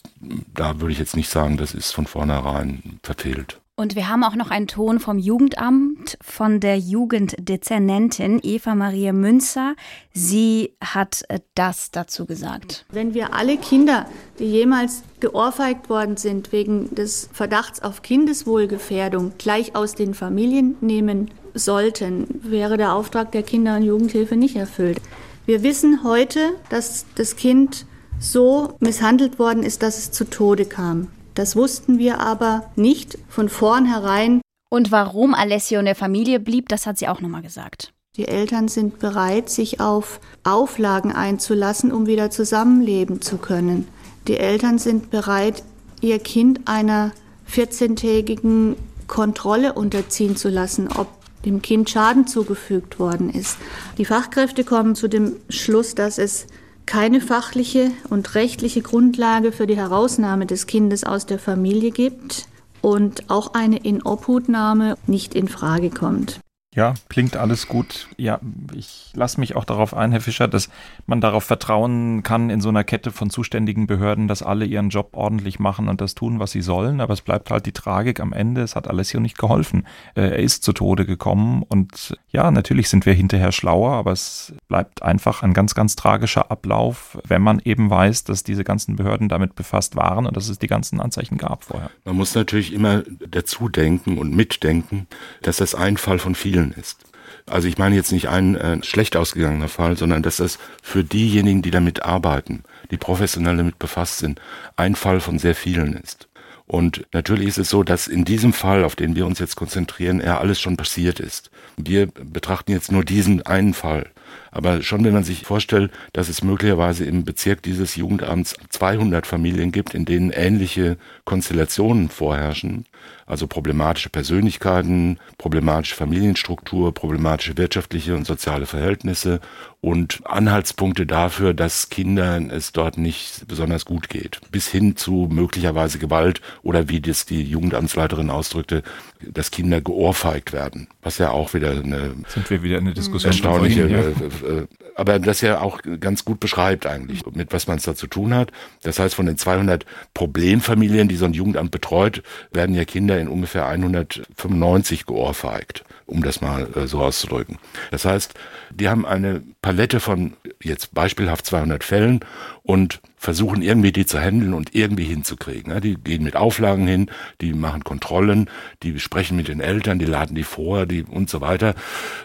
da würde ich jetzt nicht sagen, das ist von vornherein verfehlt. Und wir haben auch noch einen Ton vom Jugendamt von der Jugenddezernentin Eva Maria Münzer. Sie hat äh, das dazu gesagt. Wenn wir alle Kinder, die jemals geohrfeigt worden sind wegen des Verdachts auf Kindeswohlgefährdung, gleich aus den Familien nehmen sollten, wäre der Auftrag der Kinder- und Jugendhilfe nicht erfüllt. Wir wissen heute, dass das Kind so misshandelt worden ist, dass es zu Tode kam. Das wussten wir aber nicht von vornherein. Und warum Alessio in der Familie blieb, das hat sie auch nochmal gesagt. Die Eltern sind bereit, sich auf Auflagen einzulassen, um wieder zusammenleben zu können. Die Eltern sind bereit, ihr Kind einer 14-tägigen Kontrolle unterziehen zu lassen, ob dem Kind Schaden zugefügt worden ist. Die Fachkräfte kommen zu dem Schluss, dass es keine fachliche und rechtliche Grundlage für die Herausnahme des Kindes aus der Familie gibt und auch eine Inobhutnahme nicht in Frage kommt. Ja, klingt alles gut. Ja, ich lasse mich auch darauf ein, Herr Fischer, dass man darauf vertrauen kann in so einer Kette von zuständigen Behörden, dass alle ihren Job ordentlich machen und das tun, was sie sollen. Aber es bleibt halt die Tragik am Ende. Es hat Alessio nicht geholfen. Äh, er ist zu Tode gekommen und ja, natürlich sind wir hinterher schlauer, aber es bleibt einfach ein ganz, ganz tragischer Ablauf, wenn man eben weiß, dass diese ganzen Behörden damit befasst waren und dass es die ganzen Anzeichen gab vorher. Man muss natürlich immer dazu denken und mitdenken, dass das ein Fall von vielen Fällen ist. Also ich meine jetzt nicht ein äh, schlecht ausgegangener Fall, sondern dass das für diejenigen, die damit arbeiten, die professionell damit befasst sind, ein Fall von sehr vielen ist. Und natürlich ist es so, dass in diesem Fall, auf den wir uns jetzt konzentrieren, er alles schon passiert ist. Wir betrachten jetzt nur diesen einen Fall. Aber schon wenn man sich vorstellt, dass es möglicherweise im Bezirk dieses Jugendamts 200 Familien gibt, in denen ähnliche Konstellationen vorherrschen, also problematische Persönlichkeiten, problematische Familienstruktur, problematische wirtschaftliche und soziale Verhältnisse und Anhaltspunkte dafür, dass Kindern es dort nicht besonders gut geht. Bis hin zu möglicherweise Gewalt oder wie das die Jugendamtsleiterin ausdrückte, dass Kinder geohrfeigt werden. Was ja auch wieder eine, Sind wir wieder eine Diskussion erstaunliche, ja. Äh, äh, aber das ja auch ganz gut beschreibt eigentlich, mit was man es da zu tun hat. Das heißt, von den 200 Problemfamilien, die so ein Jugendamt betreut, werden ja Kinder in ungefähr 195 geohrfeigt, um das mal äh, so auszudrücken. Das heißt, die haben eine Palette von jetzt beispielhaft 200 Fällen und versuchen irgendwie die zu handeln und irgendwie hinzukriegen. Ja, die gehen mit Auflagen hin, die machen Kontrollen, die sprechen mit den Eltern, die laden die vor, die und so weiter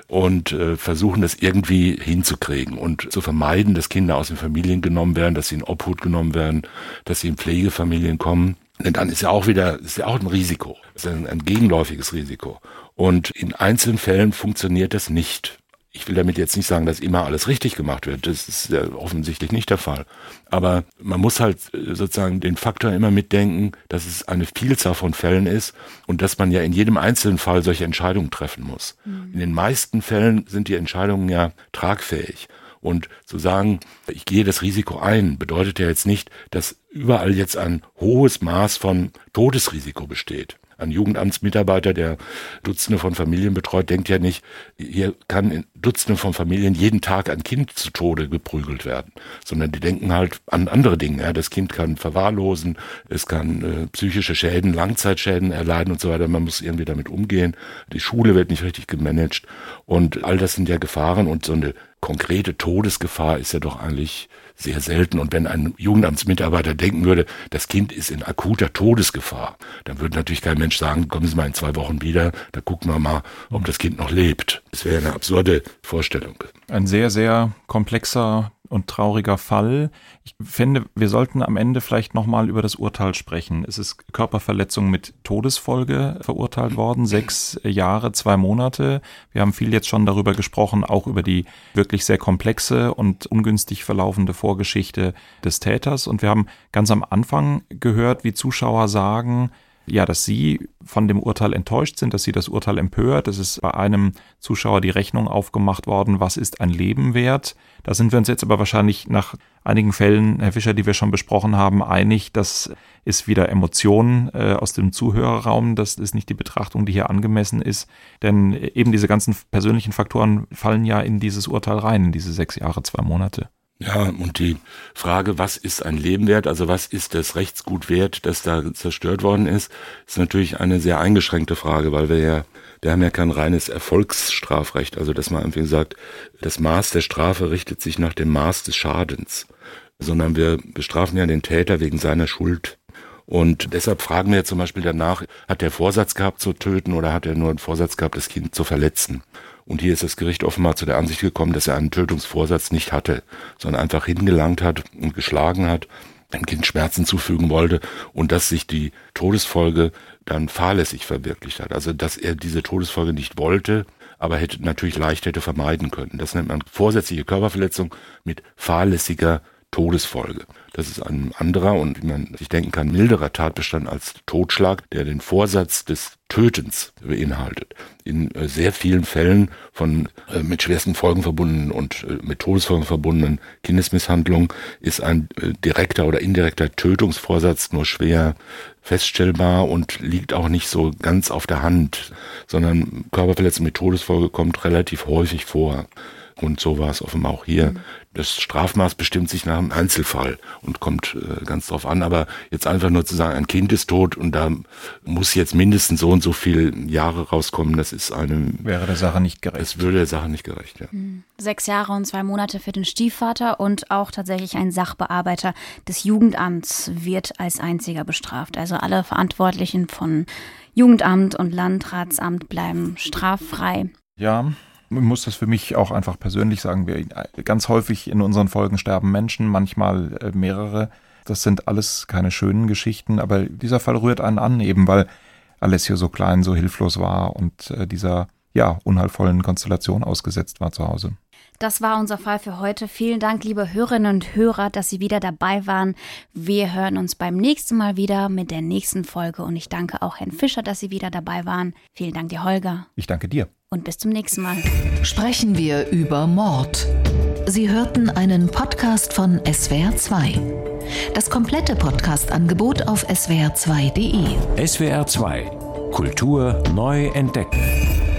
und äh, versuchen das irgendwie hinzukriegen und zu vermeiden, dass Kinder aus den Familien genommen werden, dass sie in Obhut genommen werden, dass sie in Pflegefamilien kommen. Denn dann ist ja auch wieder, ist ja auch ein Risiko. ist ein, ein gegenläufiges Risiko. Und in einzelnen Fällen funktioniert das nicht. Ich will damit jetzt nicht sagen, dass immer alles richtig gemacht wird. Das ist ja offensichtlich nicht der Fall. Aber man muss halt äh, sozusagen den Faktor immer mitdenken, dass es eine Vielzahl von Fällen ist und dass man ja in jedem einzelnen Fall solche Entscheidungen treffen muss. Mhm. In den meisten Fällen sind die Entscheidungen ja tragfähig. Und zu sagen, ich gehe das Risiko ein, bedeutet ja jetzt nicht, dass überall jetzt ein hohes Maß von Todesrisiko besteht. Ein Jugendamtsmitarbeiter, der Dutzende von Familien betreut, denkt ja nicht, hier kann in Dutzenden von Familien jeden Tag ein Kind zu Tode geprügelt werden, sondern die denken halt an andere Dinge. Ja, das Kind kann verwahrlosen, es kann äh, psychische Schäden, Langzeitschäden erleiden und so weiter. Man muss irgendwie damit umgehen. Die Schule wird nicht richtig gemanagt und all das sind ja Gefahren und so eine konkrete Todesgefahr ist ja doch eigentlich sehr selten. Und wenn ein Jugendamtsmitarbeiter denken würde, das Kind ist in akuter Todesgefahr, dann würde natürlich kein Mensch sagen, kommen Sie mal in zwei Wochen wieder, da gucken wir mal, ob das Kind noch lebt. Das wäre eine absurde Vorstellung. Ein sehr, sehr komplexer und trauriger Fall. Ich finde, wir sollten am Ende vielleicht nochmal über das Urteil sprechen. Es ist Körperverletzung mit Todesfolge verurteilt worden, sechs Jahre, zwei Monate. Wir haben viel jetzt schon darüber gesprochen, auch über die wirklich sehr komplexe und ungünstig verlaufende Vorgeschichte des Täters. Und wir haben ganz am Anfang gehört, wie Zuschauer sagen, ja, dass Sie von dem Urteil enttäuscht sind, dass Sie das Urteil empört. Es ist bei einem Zuschauer die Rechnung aufgemacht worden, was ist ein Leben wert. Da sind wir uns jetzt aber wahrscheinlich nach einigen Fällen, Herr Fischer, die wir schon besprochen haben, einig, das ist wieder Emotion äh, aus dem Zuhörerraum. Das ist nicht die Betrachtung, die hier angemessen ist. Denn eben diese ganzen persönlichen Faktoren fallen ja in dieses Urteil rein, in diese sechs Jahre, zwei Monate. Ja, und die Frage, was ist ein Leben wert, also was ist das Rechtsgut wert, das da zerstört worden ist, ist natürlich eine sehr eingeschränkte Frage, weil wir ja, wir haben ja kein reines Erfolgsstrafrecht, also dass man irgendwie sagt, das Maß der Strafe richtet sich nach dem Maß des Schadens, sondern wir bestrafen ja den Täter wegen seiner Schuld. Und deshalb fragen wir zum Beispiel danach, hat er Vorsatz gehabt zu töten oder hat er nur einen Vorsatz gehabt, das Kind zu verletzen? Und hier ist das Gericht offenbar zu der Ansicht gekommen, dass er einen Tötungsvorsatz nicht hatte, sondern einfach hingelangt hat und geschlagen hat, dem Kind Schmerzen zufügen wollte und dass sich die Todesfolge dann fahrlässig verwirklicht hat. Also dass er diese Todesfolge nicht wollte, aber hätte natürlich leicht hätte vermeiden können. Das nennt man vorsätzliche Körperverletzung mit fahrlässiger Todesfolge. Das ist ein anderer und wie man sich denken kann, milderer Tatbestand als Totschlag, der den Vorsatz des Tötens beinhaltet. In äh, sehr vielen Fällen von äh, mit schwersten Folgen verbundenen und äh, mit Todesfolgen verbundenen Kindesmisshandlungen ist ein direkter oder indirekter Tötungsvorsatz nur schwer feststellbar und liegt auch nicht so ganz auf der Hand, sondern Körperverletzung mit Todesfolge kommt relativ häufig vor. Und so war es offenbar auch hier. Mhm das Strafmaß bestimmt sich nach dem Einzelfall und kommt äh, ganz drauf an. Aber jetzt einfach nur zu sagen, ein Kind ist tot und da muss jetzt mindestens so und so viel Jahre rauskommen, das ist eine. Wäre der Sache nicht gerecht. Es würde der Sache nicht gerecht, ja. Hm. Sechs Jahre und zwei Monate für den Stiefvater und auch tatsächlich ein Sachbearbeiter des Jugendamts wird als einziger bestraft. Also alle Verantwortlichen von Jugendamt und Landratsamt bleiben straffrei. Ja, muss das für mich auch einfach persönlich sagen. Wir, ganz häufig in unseren Folgen sterben Menschen, manchmal äh, mehrere. Das sind alles keine schönen Geschichten, aber dieser Fall rührt einen an, eben weil Alessio so klein, so hilflos war und äh, dieser ja unheilvollen Konstellation ausgesetzt war zu Hause. Das war unser Fall für heute. Vielen Dank, liebe Hörerinnen und Hörer, dass Sie wieder dabei waren. Wir hören uns beim nächsten Mal wieder mit der nächsten Folge und ich danke auch Herrn Fischer, dass Sie wieder dabei waren. Vielen Dank dir, Holger. Ich danke dir. Und bis zum nächsten Mal. Sprechen wir über Mord. Sie hörten einen Podcast von SWR2. Das komplette Podcast-Angebot auf swr2.de. SWR2 Kultur neu entdecken.